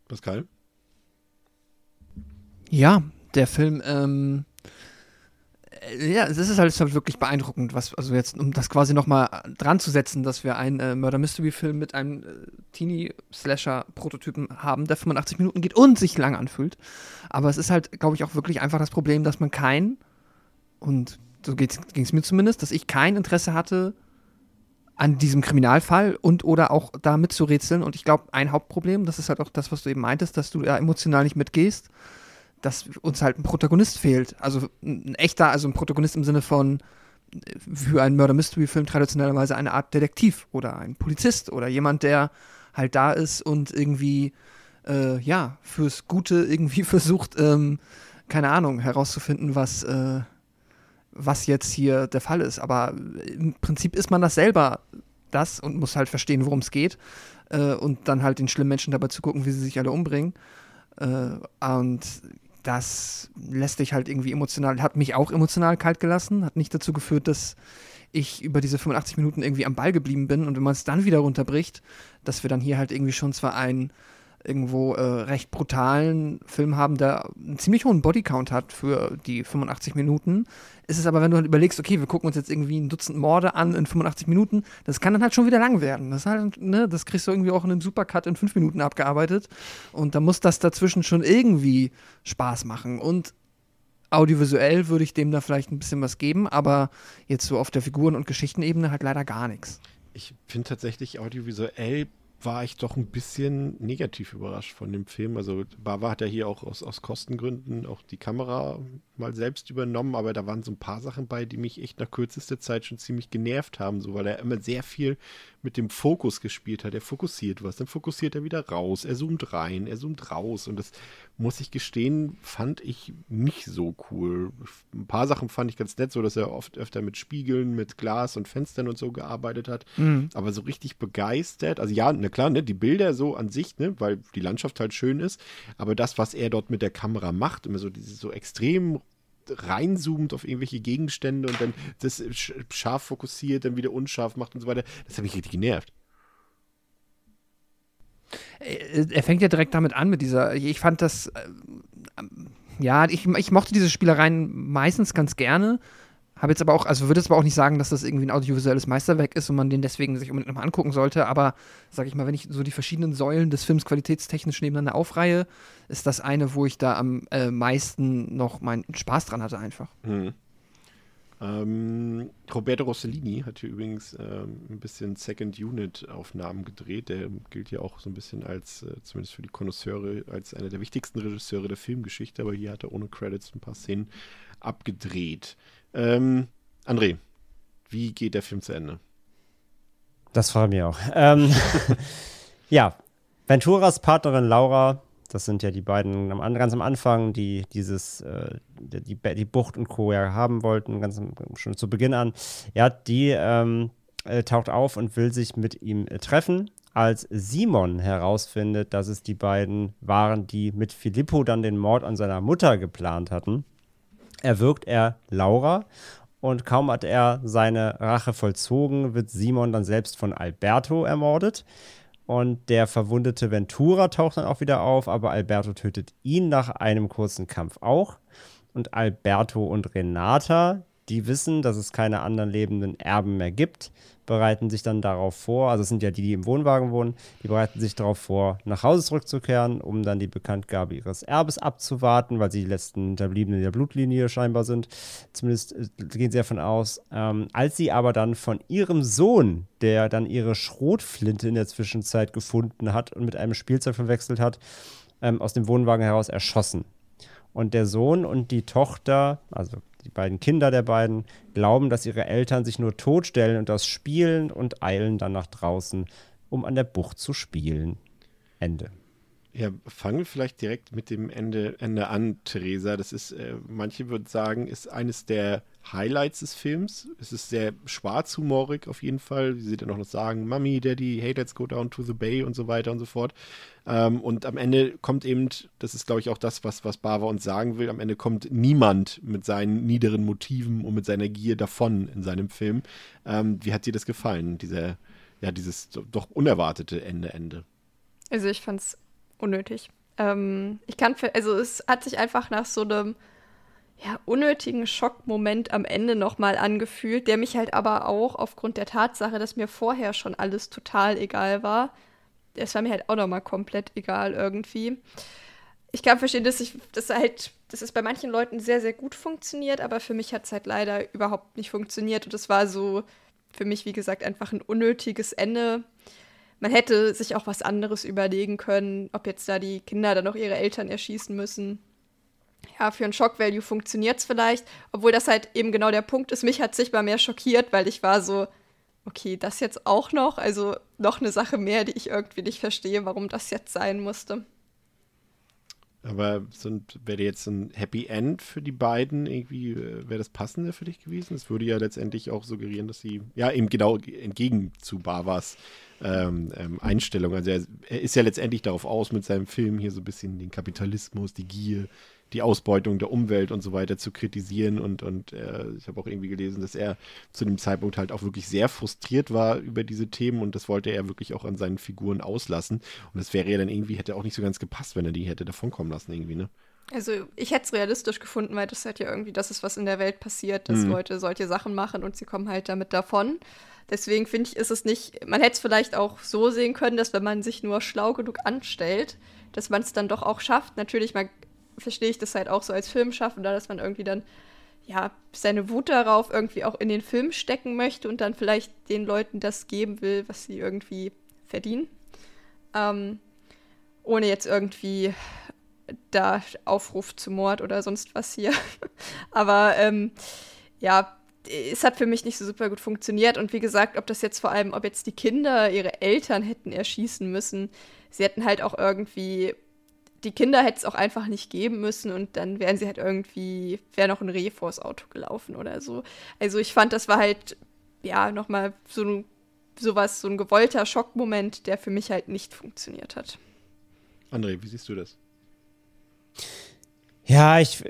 Pascal? Ja, der Film, ähm, äh, ja, es ist halt, halt wirklich beeindruckend, was, also jetzt, um das quasi nochmal dran zu setzen, dass wir einen äh, Murder-Mystery-Film mit einem äh, Teenie-Slasher-Prototypen haben, der 85 Minuten geht und sich lang anfühlt. Aber es ist halt, glaube ich, auch wirklich einfach das Problem, dass man keinen, und so ging es mir zumindest, dass ich kein Interesse hatte an diesem Kriminalfall und oder auch da mitzurätseln. Und ich glaube, ein Hauptproblem, das ist halt auch das, was du eben meintest, dass du da emotional nicht mitgehst, dass uns halt ein Protagonist fehlt. Also ein echter, also ein Protagonist im Sinne von äh, für einen Murder-Mystery-Film traditionellerweise eine Art Detektiv oder ein Polizist oder jemand, der halt da ist und irgendwie, äh, ja, fürs Gute irgendwie versucht, ähm, keine Ahnung, herauszufinden, was, äh, was jetzt hier der Fall ist. Aber im Prinzip ist man das selber, das, und muss halt verstehen, worum es geht. Äh, und dann halt den schlimmen Menschen dabei zu gucken, wie sie sich alle umbringen. Äh, und das lässt dich halt irgendwie emotional, hat mich auch emotional kalt gelassen, hat nicht dazu geführt, dass ich über diese 85 Minuten irgendwie am Ball geblieben bin. Und wenn man es dann wieder runterbricht, dass wir dann hier halt irgendwie schon zwar ein irgendwo äh, recht brutalen Film haben, der einen ziemlich hohen Bodycount hat für die 85 Minuten. Ist es aber, wenn du halt überlegst, okay, wir gucken uns jetzt irgendwie ein Dutzend Morde an in 85 Minuten, das kann dann halt schon wieder lang werden. Das, halt, ne, das kriegst du irgendwie auch in einem Supercut in 5 Minuten abgearbeitet. Und da muss das dazwischen schon irgendwie Spaß machen. Und audiovisuell würde ich dem da vielleicht ein bisschen was geben, aber jetzt so auf der Figuren- und Geschichtenebene halt leider gar nichts. Ich finde tatsächlich audiovisuell war ich doch ein bisschen negativ überrascht von dem Film. Also Bava hat ja hier auch aus, aus Kostengründen auch die Kamera mal selbst übernommen, aber da waren so ein paar Sachen bei, die mich echt nach kürzester Zeit schon ziemlich genervt haben, so weil er immer sehr viel mit dem Fokus gespielt hat. Er fokussiert was, dann fokussiert er wieder raus, er zoomt rein, er zoomt raus und das muss ich gestehen, fand ich nicht so cool. Ein paar Sachen fand ich ganz nett, so dass er oft öfter mit Spiegeln, mit Glas und Fenstern und so gearbeitet hat, mhm. aber so richtig begeistert, also ja, na klar, ne, die Bilder so an sich, ne, weil die Landschaft halt schön ist, aber das, was er dort mit der Kamera macht, immer so diese so extrem reinzoomt auf irgendwelche Gegenstände und dann das scharf fokussiert, dann wieder unscharf macht und so weiter. Das hat mich richtig genervt. Äh, er fängt ja direkt damit an, mit dieser. Ich fand das. Äh, ja, ich, ich mochte diese Spielereien meistens ganz gerne. Habe jetzt aber auch, also würde jetzt aber auch nicht sagen, dass das irgendwie ein audiovisuelles Meisterwerk ist und man den deswegen sich unbedingt nochmal angucken sollte. Aber sag ich mal, wenn ich so die verschiedenen Säulen des Films qualitätstechnisch nebeneinander aufreihe, ist das eine, wo ich da am äh, meisten noch meinen Spaß dran hatte, einfach. Mhm. Ähm, Roberto Rossellini hat hier übrigens ähm, ein bisschen Second Unit-Aufnahmen gedreht. Der gilt ja auch so ein bisschen als, äh, zumindest für die Konnoisseure, als einer der wichtigsten Regisseure der Filmgeschichte, aber hier hat er ohne Credits ein paar Szenen abgedreht. Ähm, André, wie geht der Film zu Ende? Das frage ich mich auch. Ähm, ja, Venturas Partnerin Laura, das sind ja die beiden am, ganz am Anfang, die dieses, äh, die, die Bucht und Co. ja haben wollten, ganz schon zu Beginn an. Ja, die ähm, äh, taucht auf und will sich mit ihm äh, treffen. Als Simon herausfindet, dass es die beiden waren, die mit Filippo dann den Mord an seiner Mutter geplant hatten, erwürgt er Laura und kaum hat er seine Rache vollzogen, wird Simon dann selbst von Alberto ermordet. Und der verwundete Ventura taucht dann auch wieder auf, aber Alberto tötet ihn nach einem kurzen Kampf auch. Und Alberto und Renata, die wissen, dass es keine anderen lebenden Erben mehr gibt, bereiten sich dann darauf vor, also es sind ja die, die im Wohnwagen wohnen, die bereiten sich darauf vor, nach Hause zurückzukehren, um dann die Bekanntgabe ihres Erbes abzuwarten, weil sie die letzten Hinterbliebenen der Blutlinie scheinbar sind. Zumindest äh, gehen sie davon aus. Ähm, als sie aber dann von ihrem Sohn, der dann ihre Schrotflinte in der Zwischenzeit gefunden hat und mit einem Spielzeug verwechselt hat, ähm, aus dem Wohnwagen heraus erschossen. Und der Sohn und die Tochter, also die beiden Kinder der beiden, glauben, dass ihre Eltern sich nur totstellen und das spielen und eilen dann nach draußen, um an der Bucht zu spielen. Ende. Ja, fangen wir vielleicht direkt mit dem Ende, Ende an, Theresa. Das ist, äh, manche würden sagen, ist eines der Highlights des Films. Es ist sehr schwarzhumorig auf jeden Fall. Wie sie dann auch noch sagen, Mami, Daddy, hey, let's go down to the bay und so weiter und so fort. Ähm, und am Ende kommt eben, das ist glaube ich auch das, was, was Bava uns sagen will, am Ende kommt niemand mit seinen niederen Motiven und mit seiner Gier davon in seinem Film. Ähm, wie hat dir das gefallen, dieser, ja, dieses doch unerwartete Ende, Ende? Also ich fand es unnötig. Ähm, ich kann, also es hat sich einfach nach so einem ja, unnötigen Schockmoment am Ende nochmal angefühlt, der mich halt aber auch aufgrund der Tatsache, dass mir vorher schon alles total egal war, es war mir halt auch nochmal komplett egal irgendwie. ich kann verstehen, dass ich, dass halt, dass es bei manchen Leuten sehr, sehr gut funktioniert, aber für mich hat es halt leider überhaupt nicht funktioniert. Und es war so für mich, wie gesagt, einfach ein unnötiges Ende. Man hätte sich auch was anderes überlegen können, ob jetzt da die Kinder dann noch ihre Eltern erschießen müssen. Ja, für ein Shock-Value funktioniert es vielleicht, obwohl das halt eben genau der Punkt ist. Mich hat es sichtbar mehr schockiert, weil ich war so, okay, das jetzt auch noch, also noch eine Sache mehr, die ich irgendwie nicht verstehe, warum das jetzt sein musste. Aber wäre jetzt ein Happy End für die beiden irgendwie, äh, wäre das passende für dich gewesen? Es würde ja letztendlich auch suggerieren, dass sie, ja, eben genau entgegen zu Barbas ähm, ähm, Einstellung. Also er, er, ist ja letztendlich darauf aus, mit seinem Film hier so ein bisschen den Kapitalismus, die Gier, die Ausbeutung der Umwelt und so weiter zu kritisieren. Und, und äh, ich habe auch irgendwie gelesen, dass er zu dem Zeitpunkt halt auch wirklich sehr frustriert war über diese Themen und das wollte er wirklich auch an seinen Figuren auslassen. Und das wäre ja dann irgendwie, hätte auch nicht so ganz gepasst, wenn er die hätte davonkommen lassen irgendwie, ne? Also ich hätte es realistisch gefunden, weil das halt ja irgendwie, das ist, was in der Welt passiert, dass mhm. Leute solche Sachen machen und sie kommen halt damit davon. Deswegen finde ich, ist es nicht, man hätte es vielleicht auch so sehen können, dass wenn man sich nur schlau genug anstellt, dass man es dann doch auch schafft. Natürlich, man verstehe ich das halt auch so als Filmschaffender, dass man irgendwie dann ja seine Wut darauf irgendwie auch in den Film stecken möchte und dann vielleicht den Leuten das geben will, was sie irgendwie verdienen. Ähm, ohne jetzt irgendwie da Aufruf zu Mord oder sonst was hier. Aber ähm, ja, es hat für mich nicht so super gut funktioniert. Und wie gesagt, ob das jetzt vor allem, ob jetzt die Kinder ihre Eltern hätten erschießen müssen, sie hätten halt auch irgendwie die Kinder hätte es auch einfach nicht geben müssen und dann wären sie halt irgendwie, wäre noch ein Reh vors Auto gelaufen oder so. Also ich fand, das war halt, ja, nochmal so ein, sowas, so ein gewollter Schockmoment, der für mich halt nicht funktioniert hat. André, wie siehst du das? Ja, ich,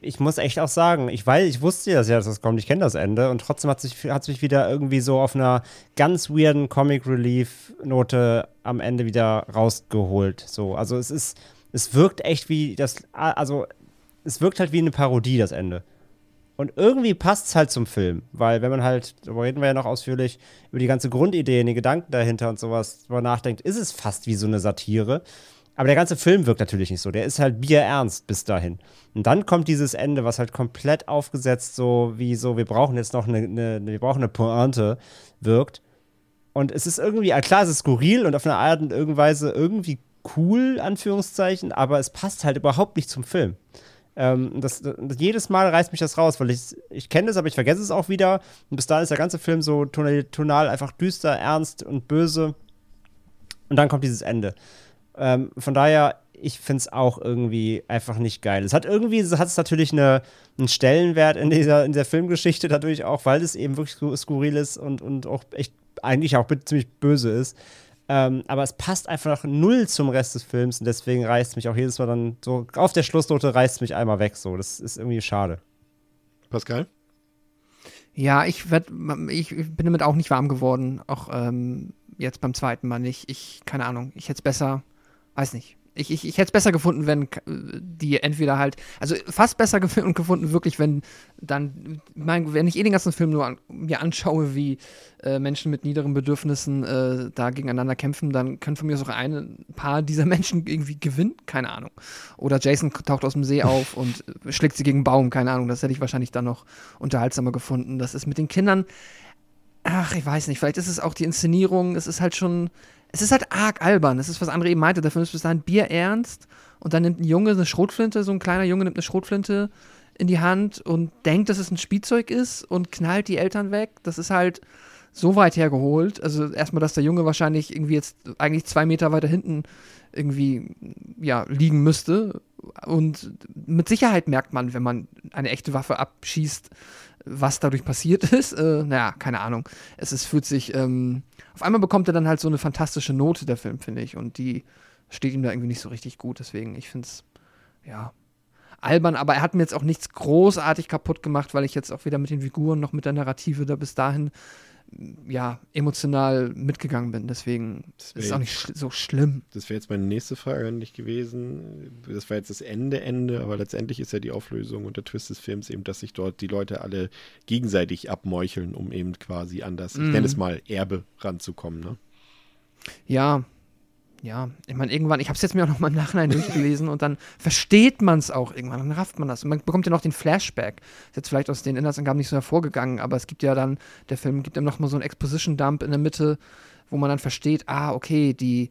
ich muss echt auch sagen, ich weiß, ich wusste ja, dass das kommt, ich kenne das Ende und trotzdem hat sich hat mich wieder irgendwie so auf einer ganz weirden Comic Relief Note am Ende wieder rausgeholt. So, also es ist, es wirkt echt wie das, also es wirkt halt wie eine Parodie das Ende. Und irgendwie passt es halt zum Film, weil wenn man halt, darüber reden wir ja noch ausführlich, über die ganze Grundidee, den Gedanken dahinter und sowas drüber nachdenkt, ist es fast wie so eine Satire. Aber der ganze Film wirkt natürlich nicht so. Der ist halt bierernst bis dahin. Und dann kommt dieses Ende, was halt komplett aufgesetzt, so wie so, wir brauchen jetzt noch eine, eine wir brauchen eine Pointe, wirkt. Und es ist irgendwie, klar, es ist skurril und auf eine Art und Weise irgendwie cool, Anführungszeichen, aber es passt halt überhaupt nicht zum Film. Ähm, das, das, jedes Mal reißt mich das raus, weil ich, ich kenne es, aber ich vergesse es auch wieder. Und bis dahin ist der ganze Film so tonal, tonal einfach düster, ernst und böse. Und dann kommt dieses Ende. Ähm, von daher, ich finde es auch irgendwie einfach nicht geil. Es hat irgendwie, es hat es natürlich eine, einen Stellenwert in dieser, in der Filmgeschichte dadurch auch, weil es eben wirklich skurril ist und, und auch echt eigentlich auch ziemlich böse ist. Ähm, aber es passt einfach null zum Rest des Films und deswegen reißt mich auch jedes Mal dann so auf der Schlussnote reißt mich einmal weg. So, das ist irgendwie schade. Pascal? Ja, ich, werd, ich bin damit auch nicht warm geworden. Auch ähm, jetzt beim zweiten Mal nicht. Ich, keine Ahnung, ich hätte es besser weiß nicht. Ich, ich, ich hätte es besser gefunden, wenn die entweder halt, also fast besser gefunden, wirklich, wenn dann, mein, wenn ich eh den ganzen Film nur an, mir anschaue, wie äh, Menschen mit niederen Bedürfnissen äh, da gegeneinander kämpfen, dann können von mir so ein paar dieser Menschen irgendwie gewinnen, keine Ahnung. Oder Jason taucht aus dem See auf und schlägt sie gegen einen Baum, keine Ahnung. Das hätte ich wahrscheinlich dann noch unterhaltsamer gefunden. Das ist mit den Kindern, ach, ich weiß nicht, vielleicht ist es auch die Inszenierung, es ist halt schon es ist halt arg albern. Das ist, was André eben meinte. Der Film ist bis dahin bierernst und dann nimmt ein Junge eine Schrotflinte, so ein kleiner Junge nimmt eine Schrotflinte in die Hand und denkt, dass es ein Spielzeug ist und knallt die Eltern weg. Das ist halt so weit hergeholt. Also erstmal, dass der Junge wahrscheinlich irgendwie jetzt eigentlich zwei Meter weiter hinten irgendwie ja, liegen müsste. Und mit Sicherheit merkt man, wenn man eine echte Waffe abschießt, was dadurch passiert ist. Äh, naja, keine Ahnung. Es ist, fühlt sich ähm, auf einmal bekommt er dann halt so eine fantastische Note, der Film, finde ich. Und die steht ihm da irgendwie nicht so richtig gut. Deswegen, ich finde es, ja, albern. Aber er hat mir jetzt auch nichts großartig kaputt gemacht, weil ich jetzt auch weder mit den Figuren noch mit der Narrative da bis dahin ja, emotional mitgegangen bin. Deswegen ist es auch nicht schl so schlimm. Das wäre jetzt meine nächste Frage an dich gewesen. Das war jetzt das Ende, Ende, aber letztendlich ist ja die Auflösung und der Twist des Films eben, dass sich dort die Leute alle gegenseitig abmeucheln, um eben quasi an das, mm. ich nenne es mhm. mal, Erbe ranzukommen. Ne? Ja, ja, ich meine, irgendwann, ich habe es jetzt mir auch noch mal im Nachhinein durchgelesen und dann versteht man es auch irgendwann, dann rafft man das. Und man bekommt ja noch den Flashback. Ist jetzt vielleicht aus den Inhaltsangaben nicht so hervorgegangen, aber es gibt ja dann, der Film gibt dann noch mal so einen Exposition-Dump in der Mitte, wo man dann versteht, ah, okay, die,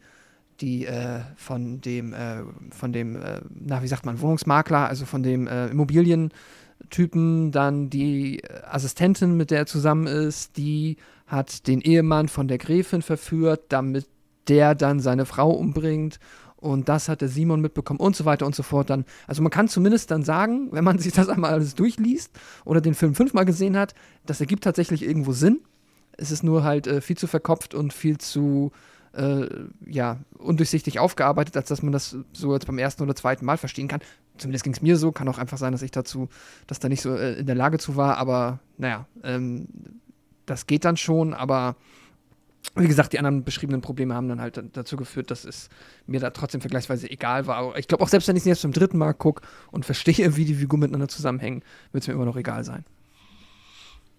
die äh, von dem, äh, von dem, äh, na, wie sagt man, Wohnungsmakler, also von dem äh, Immobilientypen, dann die Assistentin, mit der er zusammen ist, die hat den Ehemann von der Gräfin verführt, damit der dann seine Frau umbringt und das hat der Simon mitbekommen und so weiter und so fort. Dann, also man kann zumindest dann sagen, wenn man sich das einmal alles durchliest oder den Film fünfmal gesehen hat, das ergibt tatsächlich irgendwo Sinn. Es ist nur halt äh, viel zu verkopft und viel zu äh, ja, undurchsichtig aufgearbeitet, als dass man das so jetzt beim ersten oder zweiten Mal verstehen kann. Zumindest ging es mir so, kann auch einfach sein, dass ich dazu, dass da nicht so äh, in der Lage zu war, aber naja, ähm, das geht dann schon, aber wie gesagt, die anderen beschriebenen Probleme haben dann halt dazu geführt, dass es mir da trotzdem vergleichsweise egal war. Ich glaube auch selbst wenn ich es jetzt zum dritten Mal gucke und verstehe, wie die Figuren miteinander zusammenhängen, wird es mir immer noch egal sein.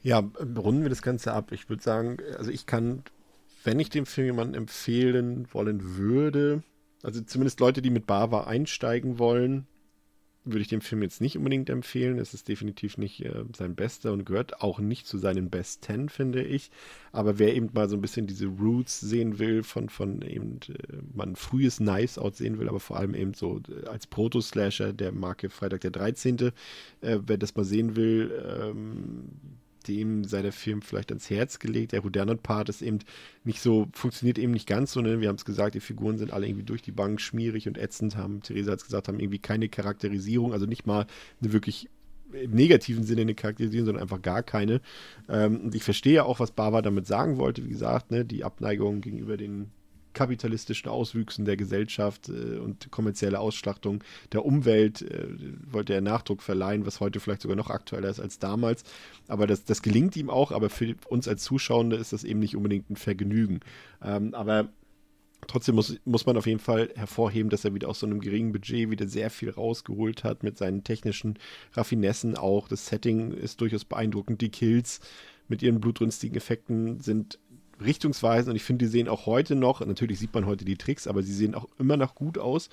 Ja, runden wir das Ganze ab. Ich würde sagen, also ich kann, wenn ich dem Film jemanden empfehlen wollen würde, also zumindest Leute, die mit Bava einsteigen wollen, würde ich dem Film jetzt nicht unbedingt empfehlen. Es ist definitiv nicht äh, sein bester und gehört auch nicht zu seinen Best Ten, finde ich. Aber wer eben mal so ein bisschen diese Roots sehen will, von, von eben äh, man frühes Nice Out sehen will, aber vor allem eben so äh, als Proto-Slasher der Marke Freitag der 13., äh, wer das mal sehen will, ähm, dem sei der Film vielleicht ans Herz gelegt. Der Houdanet-Part ist eben nicht so, funktioniert eben nicht ganz so. Ne? Wir haben es gesagt, die Figuren sind alle irgendwie durch die Bank schmierig und ätzend, haben, Theresa hat es gesagt, haben irgendwie keine Charakterisierung, also nicht mal eine wirklich im negativen Sinne eine Charakterisierung, sondern einfach gar keine. Ähm, und ich verstehe auch, was Bava damit sagen wollte. Wie gesagt, ne, die Abneigung gegenüber den kapitalistischen Auswüchsen der Gesellschaft äh, und kommerzielle Ausschlachtung der Umwelt äh, wollte er Nachdruck verleihen, was heute vielleicht sogar noch aktueller ist als damals. Aber das, das gelingt ihm auch, aber für uns als Zuschauende ist das eben nicht unbedingt ein Vergnügen. Ähm, aber Trotzdem muss, muss man auf jeden Fall hervorheben, dass er wieder aus so einem geringen Budget wieder sehr viel rausgeholt hat mit seinen technischen Raffinessen auch. Das Setting ist durchaus beeindruckend. Die Kills mit ihren blutrünstigen Effekten sind richtungsweisend und ich finde, die sehen auch heute noch, natürlich sieht man heute die Tricks, aber sie sehen auch immer noch gut aus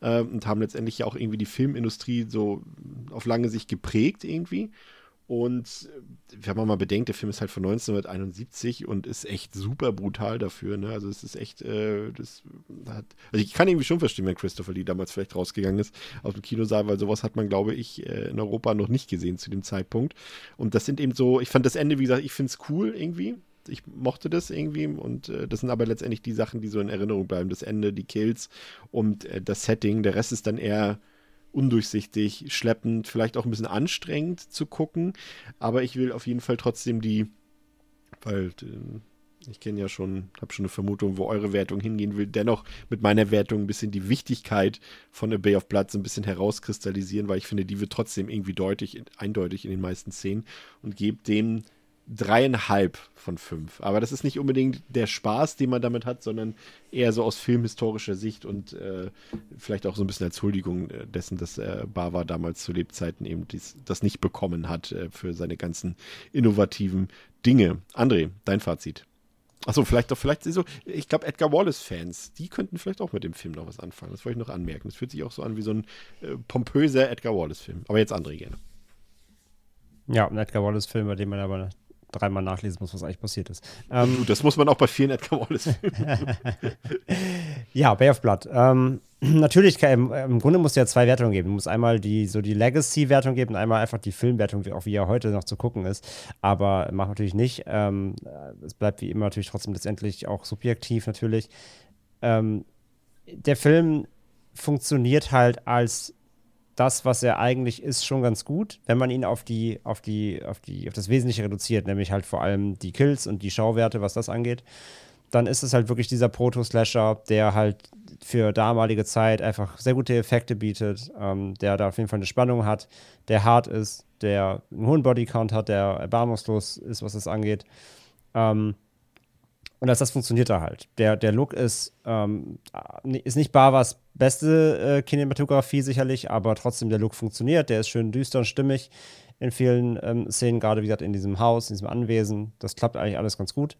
äh, und haben letztendlich ja auch irgendwie die Filmindustrie so auf lange Sicht geprägt irgendwie. Und äh, wenn man mal bedenkt, der Film ist halt von 1971 und ist echt super brutal dafür. Ne? Also es ist echt, äh, das hat, also ich kann irgendwie schon verstehen, wenn Christopher Lee damals vielleicht rausgegangen ist aus dem Kinosaal, weil sowas hat man, glaube ich, äh, in Europa noch nicht gesehen zu dem Zeitpunkt. Und das sind eben so, ich fand das Ende, wie gesagt, ich finde es cool irgendwie ich mochte das irgendwie und äh, das sind aber letztendlich die Sachen, die so in Erinnerung bleiben. Das Ende, die Kills und äh, das Setting. Der Rest ist dann eher undurchsichtig, schleppend, vielleicht auch ein bisschen anstrengend zu gucken. Aber ich will auf jeden Fall trotzdem die, weil äh, ich kenne ja schon, habe schon eine Vermutung, wo eure Wertung hingehen will, dennoch mit meiner Wertung ein bisschen die Wichtigkeit von A Bay of Blood so ein bisschen herauskristallisieren, weil ich finde, die wird trotzdem irgendwie deutlich, eindeutig in den meisten Szenen und gebe dem dreieinhalb von fünf. Aber das ist nicht unbedingt der Spaß, den man damit hat, sondern eher so aus filmhistorischer Sicht und äh, vielleicht auch so ein bisschen als Huldigung äh, dessen, dass äh, Bava damals zu Lebzeiten eben dies, das nicht bekommen hat äh, für seine ganzen innovativen Dinge. André, dein Fazit. Achso, vielleicht doch, vielleicht so, ich glaube, Edgar Wallace-Fans, die könnten vielleicht auch mit dem Film noch was anfangen. Das wollte ich noch anmerken. Das fühlt sich auch so an wie so ein äh, pompöser Edgar Wallace-Film. Aber jetzt André gerne. Ja, ein Edgar Wallace-Film, bei dem man aber dreimal nachlesen muss, was eigentlich passiert ist. Ähm, das muss man auch bei vielen Edgar Wallace-Filmen. ja, Bay of Blood. Ähm, natürlich, im, im, Grunde muss ja zwei Wertungen geben. Du musst einmal die, so die Legacy-Wertung geben und einmal einfach die Filmwertung, wie, auch wie er heute noch zu gucken ist. Aber macht natürlich nicht. Ähm, es bleibt wie immer natürlich trotzdem letztendlich auch subjektiv natürlich. Ähm, der Film funktioniert halt als das, was er eigentlich ist, schon ganz gut, wenn man ihn auf die, auf die, auf die, auf das Wesentliche reduziert, nämlich halt vor allem die Kills und die Schauwerte, was das angeht. Dann ist es halt wirklich dieser Proto-Slasher, der halt für damalige Zeit einfach sehr gute Effekte bietet, ähm, der da auf jeden Fall eine Spannung hat, der hart ist, der einen hohen Bodycount hat, der erbarmungslos ist, was das angeht. Ähm, und dass das funktioniert da halt. Der, der Look ist, ähm, ist nicht Bavas beste äh, Kinematografie sicherlich, aber trotzdem der Look funktioniert. Der ist schön düster und stimmig in vielen ähm, Szenen, gerade wie gesagt in diesem Haus, in diesem Anwesen. Das klappt eigentlich alles ganz gut.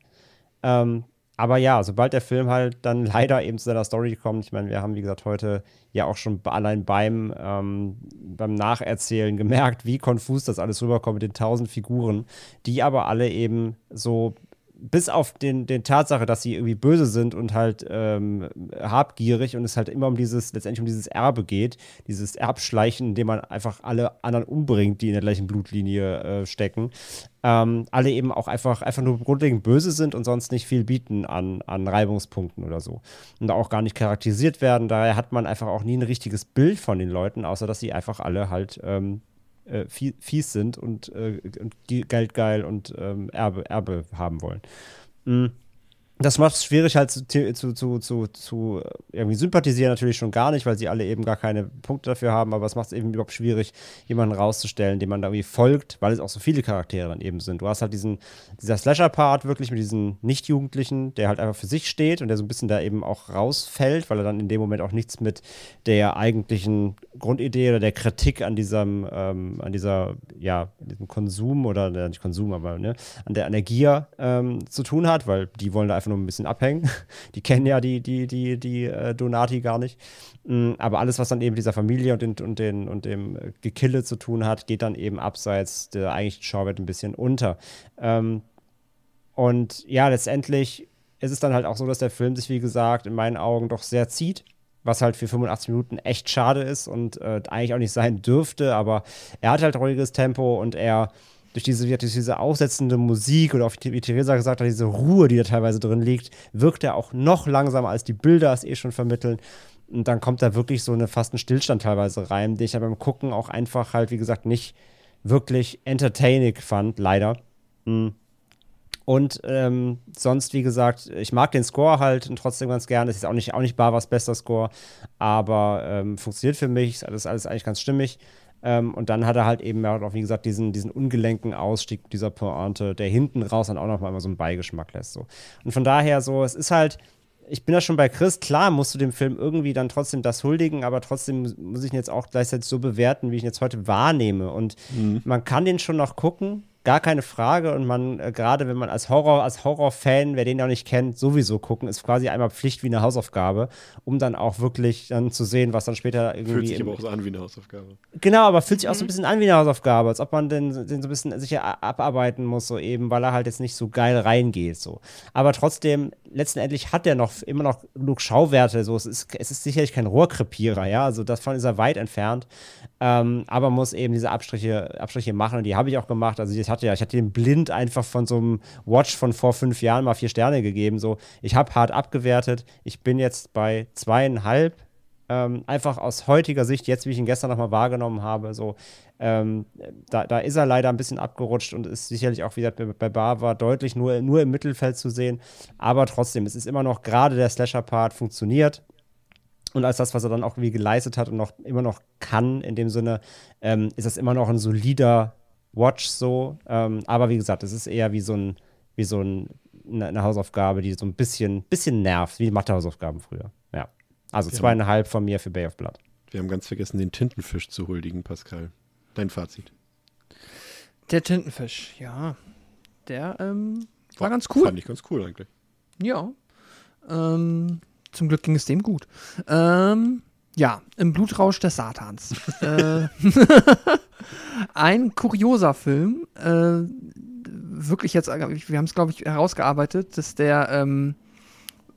Ähm, aber ja, sobald der Film halt dann leider eben zu seiner Story kommt, ich meine, wir haben, wie gesagt, heute ja auch schon allein beim, ähm, beim Nacherzählen gemerkt, wie konfus das alles rüberkommt mit den tausend Figuren, die aber alle eben so bis auf den, den Tatsache, dass sie irgendwie böse sind und halt ähm, habgierig und es halt immer um dieses, letztendlich um dieses Erbe geht, dieses Erbschleichen, indem man einfach alle anderen umbringt, die in der gleichen Blutlinie äh, stecken, ähm, alle eben auch einfach, einfach nur grundlegend böse sind und sonst nicht viel bieten an, an Reibungspunkten oder so. Und auch gar nicht charakterisiert werden. Daher hat man einfach auch nie ein richtiges Bild von den Leuten, außer dass sie einfach alle halt ähm, äh, fies sind und, äh, und Geld geil und ähm, Erbe, Erbe haben wollen. Mhm das macht es schwierig halt zu, zu, zu, zu, zu irgendwie sympathisieren natürlich schon gar nicht, weil sie alle eben gar keine Punkte dafür haben, aber es macht es eben überhaupt schwierig, jemanden rauszustellen, dem man da irgendwie folgt, weil es auch so viele Charaktere dann eben sind. Du hast halt diesen, dieser Slasher-Part wirklich mit diesen Nicht-Jugendlichen, der halt einfach für sich steht und der so ein bisschen da eben auch rausfällt, weil er dann in dem Moment auch nichts mit der eigentlichen Grundidee oder der Kritik an diesem, ähm, an dieser, ja, diesem Konsum oder nicht Konsum, aber ne, an der, Gier ähm, zu tun hat, weil die wollen da einfach nur ein bisschen abhängen. Die kennen ja die, die, die, die äh, Donati gar nicht. Mhm, aber alles, was dann eben dieser Familie und, den, und, den, und dem Gekille zu tun hat, geht dann eben abseits der eigentlichen Schauwelt ein bisschen unter. Ähm, und ja, letztendlich ist es dann halt auch so, dass der Film sich, wie gesagt, in meinen Augen doch sehr zieht was halt für 85 Minuten echt schade ist und äh, eigentlich auch nicht sein dürfte, aber er hat halt ruhiges Tempo und er durch diese, durch diese aufsetzende Musik oder auch wie Theresa gesagt hat, diese Ruhe, die da teilweise drin liegt, wirkt er auch noch langsamer, als die Bilder es eh schon vermitteln. Und dann kommt da wirklich so eine fast ein Stillstand teilweise rein, den ich aber beim Gucken auch einfach halt, wie gesagt, nicht wirklich entertaining fand, leider. Mhm. Und ähm, sonst, wie gesagt, ich mag den Score halt und trotzdem ganz gerne. Es ist auch nicht, auch nicht Bavas bester Score, aber ähm, funktioniert für mich. Ist alles, alles eigentlich ganz stimmig. Ähm, und dann hat er halt eben auch, wie gesagt, diesen, diesen ungelenken Ausstieg dieser Pointe, der hinten raus dann auch noch mal so einen Beigeschmack lässt. So. Und von daher so, es ist halt, ich bin da schon bei Chris, klar musst du dem Film irgendwie dann trotzdem das huldigen, aber trotzdem muss ich ihn jetzt auch gleichzeitig so bewerten, wie ich ihn jetzt heute wahrnehme. Und mhm. man kann den schon noch gucken, gar keine Frage. Und man, äh, gerade wenn man als Horror, als Horrorfan, wer den noch nicht kennt, sowieso gucken, ist quasi einmal Pflicht wie eine Hausaufgabe, um dann auch wirklich dann zu sehen, was dann später irgendwie. Fühlt sich aber auch so an wie eine Hausaufgabe. Genau, aber fühlt sich auch so ein mhm. bisschen an wie eine Hausaufgabe, als ob man den, den so ein bisschen sicher abarbeiten muss, so eben, weil er halt jetzt nicht so geil reingeht. So. Aber trotzdem, letztendlich hat er noch immer noch genug Schauwerte. So. Es, ist, es ist sicherlich kein Rohrkrepierer, ja. Also davon ist er weit entfernt. Ähm, aber muss eben diese Abstriche, Abstriche machen und die habe ich auch gemacht. Also ich hatte ja, ich hatte den blind einfach von so einem Watch von vor fünf Jahren mal vier Sterne gegeben. So, ich habe hart abgewertet. Ich bin jetzt bei zweieinhalb. Ähm, einfach aus heutiger Sicht, jetzt wie ich ihn gestern nochmal wahrgenommen habe, so, ähm, da, da ist er leider ein bisschen abgerutscht und ist sicherlich auch wieder bei, bei Bava deutlich nur, nur im Mittelfeld zu sehen. Aber trotzdem, es ist immer noch gerade der Slasher-Part funktioniert und als das, was er dann auch irgendwie geleistet hat und noch immer noch kann, in dem Sinne, ähm, ist das immer noch ein solider Watch so. Ähm, aber wie gesagt, es ist eher wie so ein, wie so ein, eine, eine Hausaufgabe, die so ein bisschen, bisschen nervt, wie Mathehausaufgaben früher. Ja. Also Wir zweieinhalb von mir für Bay of Blood. Wir haben ganz vergessen, den Tintenfisch zu huldigen, Pascal. Dein Fazit. Der Tintenfisch, ja. Der ähm, war, war ganz cool. Fand ich ganz cool eigentlich. Ja. Ähm, zum Glück ging es dem gut. Ähm, ja, im Blutrausch des Satans. äh, ein kurioser Film. Äh, wirklich jetzt, wir haben es, glaube ich, herausgearbeitet, dass der, ähm,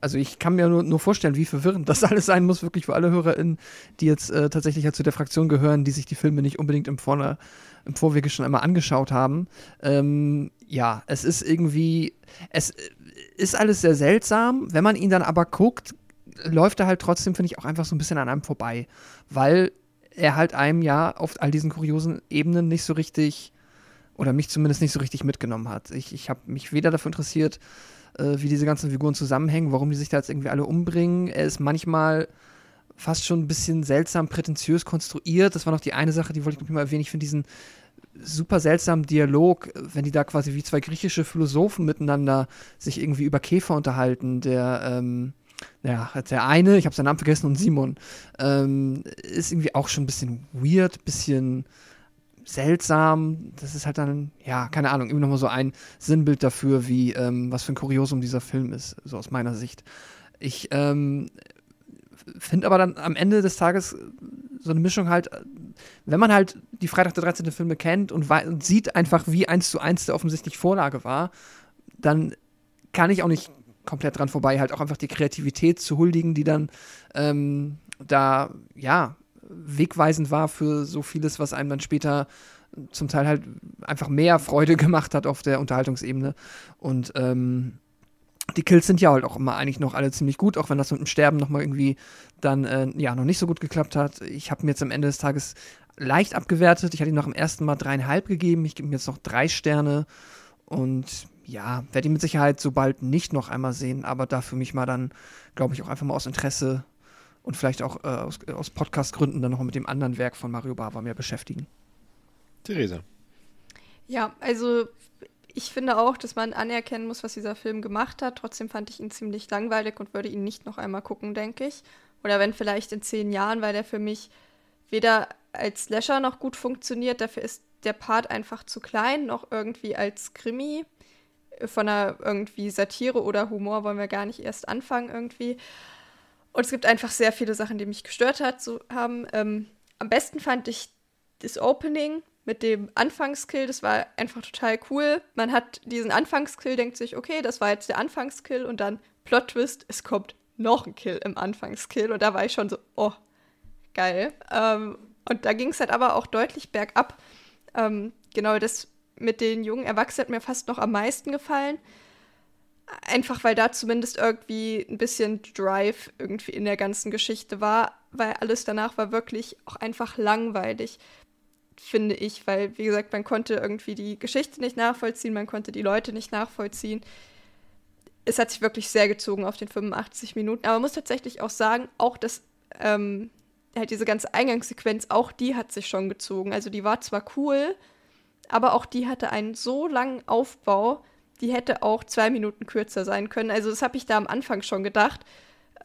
also ich kann mir nur, nur, vorstellen, wie verwirrend das alles sein muss, wirklich für alle HörerInnen, die jetzt äh, tatsächlich ja zu der Fraktion gehören, die sich die Filme nicht unbedingt im, Vorne, im Vorwege schon einmal angeschaut haben. Ähm, ja, es ist irgendwie, es ist alles sehr seltsam. Wenn man ihn dann aber guckt, läuft er halt trotzdem, finde ich, auch einfach so ein bisschen an einem vorbei, weil er halt einem ja auf all diesen kuriosen Ebenen nicht so richtig, oder mich zumindest nicht so richtig mitgenommen hat. Ich, ich habe mich weder dafür interessiert, äh, wie diese ganzen Figuren zusammenhängen, warum die sich da jetzt irgendwie alle umbringen. Er ist manchmal fast schon ein bisschen seltsam prätentiös konstruiert. Das war noch die eine Sache, die wollte ich noch mal erwähnen. Ich finde diesen super seltsamen Dialog, wenn die da quasi wie zwei griechische Philosophen miteinander sich irgendwie über Käfer unterhalten, der ähm, ja, der eine, ich habe seinen Namen vergessen, und Simon, ähm, ist irgendwie auch schon ein bisschen weird, bisschen seltsam. Das ist halt dann, ja, keine Ahnung, immer noch mal so ein Sinnbild dafür, wie, ähm, was für ein Kuriosum dieser Film ist, so aus meiner Sicht. Ich ähm, finde aber dann am Ende des Tages so eine Mischung halt, wenn man halt die Freitag der 13. Filme kennt und, und sieht einfach, wie eins zu eins der offensichtlich Vorlage war, dann kann ich auch nicht komplett dran vorbei, halt auch einfach die Kreativität zu huldigen, die dann ähm, da, ja, wegweisend war für so vieles, was einem dann später zum Teil halt einfach mehr Freude gemacht hat auf der Unterhaltungsebene. Und ähm, die Kills sind ja halt auch immer eigentlich noch alle ziemlich gut, auch wenn das mit dem Sterben nochmal irgendwie dann äh, ja noch nicht so gut geklappt hat. Ich habe mir jetzt am Ende des Tages leicht abgewertet. Ich hatte ihm nach dem ersten Mal dreieinhalb gegeben. Ich gebe ihm jetzt noch drei Sterne. Und ja, werde ihn mit Sicherheit so bald nicht noch einmal sehen, aber da für mich mal dann, glaube ich, auch einfach mal aus Interesse und vielleicht auch äh, aus, aus Podcast-Gründen dann noch mit dem anderen Werk von Mario Bava mehr beschäftigen. Theresa. Ja, also ich finde auch, dass man anerkennen muss, was dieser Film gemacht hat. Trotzdem fand ich ihn ziemlich langweilig und würde ihn nicht noch einmal gucken, denke ich. Oder wenn vielleicht in zehn Jahren, weil der für mich weder als Slasher noch gut funktioniert, dafür ist der Part einfach zu klein, noch irgendwie als Krimi. Von einer irgendwie Satire oder Humor wollen wir gar nicht erst anfangen irgendwie. Und es gibt einfach sehr viele Sachen, die mich gestört hat, so haben. Ähm, am besten fand ich das Opening mit dem Anfangskill. Das war einfach total cool. Man hat diesen Anfangskill, denkt sich, okay, das war jetzt der Anfangskill und dann Plot Twist, es kommt noch ein Kill im Anfangskill. Und da war ich schon so, oh, geil. Ähm, und da ging es halt aber auch deutlich bergab. Ähm, genau das mit den jungen Erwachsenen hat mir fast noch am meisten gefallen. Einfach weil da zumindest irgendwie ein bisschen Drive irgendwie in der ganzen Geschichte war, weil alles danach war wirklich auch einfach langweilig, finde ich, weil, wie gesagt, man konnte irgendwie die Geschichte nicht nachvollziehen, man konnte die Leute nicht nachvollziehen. Es hat sich wirklich sehr gezogen auf den 85 Minuten, aber man muss tatsächlich auch sagen, auch das ähm, halt diese ganze Eingangssequenz, auch die hat sich schon gezogen. Also die war zwar cool, aber auch die hatte einen so langen Aufbau, die hätte auch zwei Minuten kürzer sein können. Also das habe ich da am Anfang schon gedacht,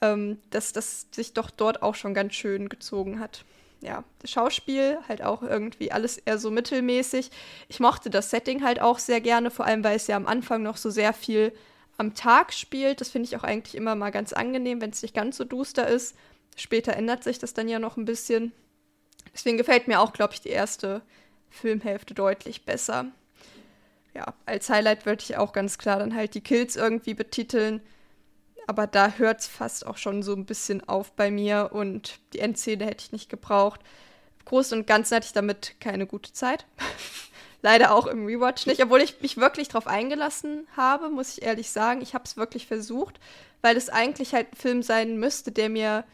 ähm, dass das sich doch dort auch schon ganz schön gezogen hat. Ja, das Schauspiel halt auch irgendwie alles eher so mittelmäßig. Ich mochte das Setting halt auch sehr gerne, vor allem weil es ja am Anfang noch so sehr viel am Tag spielt. Das finde ich auch eigentlich immer mal ganz angenehm, wenn es nicht ganz so duster ist. Später ändert sich das dann ja noch ein bisschen. Deswegen gefällt mir auch, glaube ich, die erste Filmhälfte deutlich besser. Ja, als Highlight würde ich auch ganz klar dann halt die Kills irgendwie betiteln. Aber da hört es fast auch schon so ein bisschen auf bei mir und die Endszene hätte ich nicht gebraucht. Groß und ganz hatte ich damit keine gute Zeit. Leider auch im Rewatch nicht, obwohl ich mich wirklich drauf eingelassen habe, muss ich ehrlich sagen. Ich habe es wirklich versucht, weil es eigentlich halt ein Film sein müsste, der mir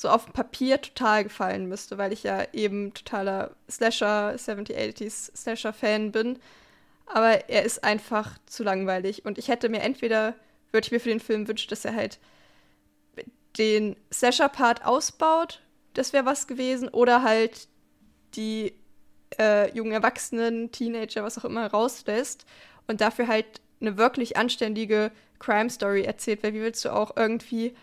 so auf dem Papier total gefallen müsste, weil ich ja eben totaler Slasher, 70 80s Slasher-Fan bin. Aber er ist einfach zu langweilig. Und ich hätte mir entweder, würde ich mir für den Film wünschen, dass er halt den Slasher-Part ausbaut, das wäre was gewesen, oder halt die äh, jungen Erwachsenen, Teenager, was auch immer, rauslässt und dafür halt eine wirklich anständige Crime-Story erzählt, weil wie willst du auch irgendwie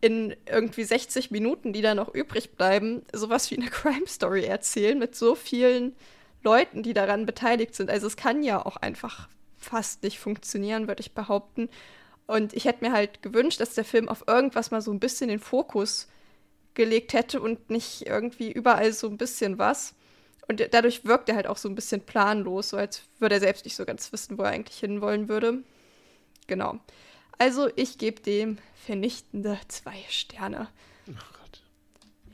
in irgendwie 60 Minuten, die da noch übrig bleiben, sowas wie eine Crime Story erzählen mit so vielen Leuten, die daran beteiligt sind. Also es kann ja auch einfach fast nicht funktionieren, würde ich behaupten. Und ich hätte mir halt gewünscht, dass der Film auf irgendwas mal so ein bisschen den Fokus gelegt hätte und nicht irgendwie überall so ein bisschen was. Und dadurch wirkt er halt auch so ein bisschen planlos, so als würde er selbst nicht so ganz wissen, wo er eigentlich hinwollen würde. Genau. Also ich gebe dem vernichtende zwei Sterne. Oh Gott.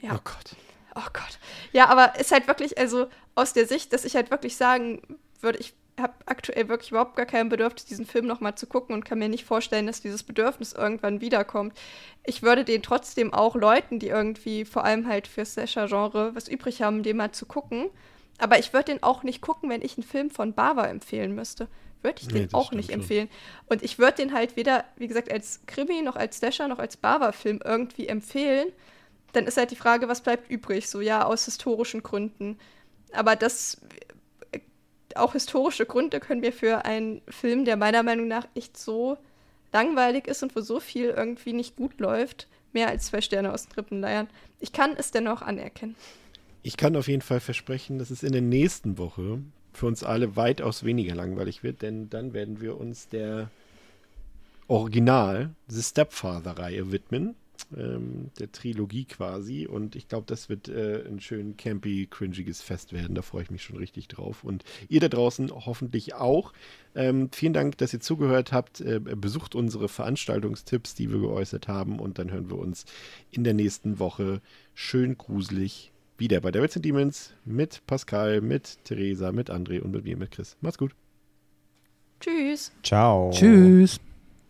Ja. Oh Gott. Oh Gott. Ja, aber ist halt wirklich, also aus der Sicht, dass ich halt wirklich sagen würde, ich habe aktuell wirklich überhaupt gar kein Bedürfnis, diesen Film nochmal zu gucken und kann mir nicht vorstellen, dass dieses Bedürfnis irgendwann wiederkommt. Ich würde den trotzdem auch Leuten, die irgendwie vor allem halt für Slasher-Genre was übrig haben, den mal zu gucken. Aber ich würde den auch nicht gucken, wenn ich einen Film von Bava empfehlen müsste würde ich den nee, auch nicht empfehlen. Und ich würde den halt weder, wie gesagt, als Krimi, noch als Slasher, noch als Bava-Film irgendwie empfehlen. Dann ist halt die Frage, was bleibt übrig? So, ja, aus historischen Gründen. Aber das, äh, auch historische Gründe können wir für einen Film, der meiner Meinung nach echt so langweilig ist und wo so viel irgendwie nicht gut läuft, mehr als zwei Sterne aus den Rippen leiern. Ich kann es dennoch anerkennen. Ich kann auf jeden Fall versprechen, dass es in der nächsten Woche für uns alle weitaus weniger langweilig wird, denn dann werden wir uns der Original The Stepfather-Reihe widmen. Ähm, der Trilogie quasi. Und ich glaube, das wird äh, ein schön campy, cringiges Fest werden. Da freue ich mich schon richtig drauf. Und ihr da draußen hoffentlich auch. Ähm, vielen Dank, dass ihr zugehört habt. Äh, besucht unsere Veranstaltungstipps, die wir geäußert haben. Und dann hören wir uns in der nächsten Woche schön gruselig wieder bei Devils and Demons mit Pascal, mit Theresa, mit André und mit mir, mit Chris. Macht's gut. Tschüss. Ciao. Tschüss.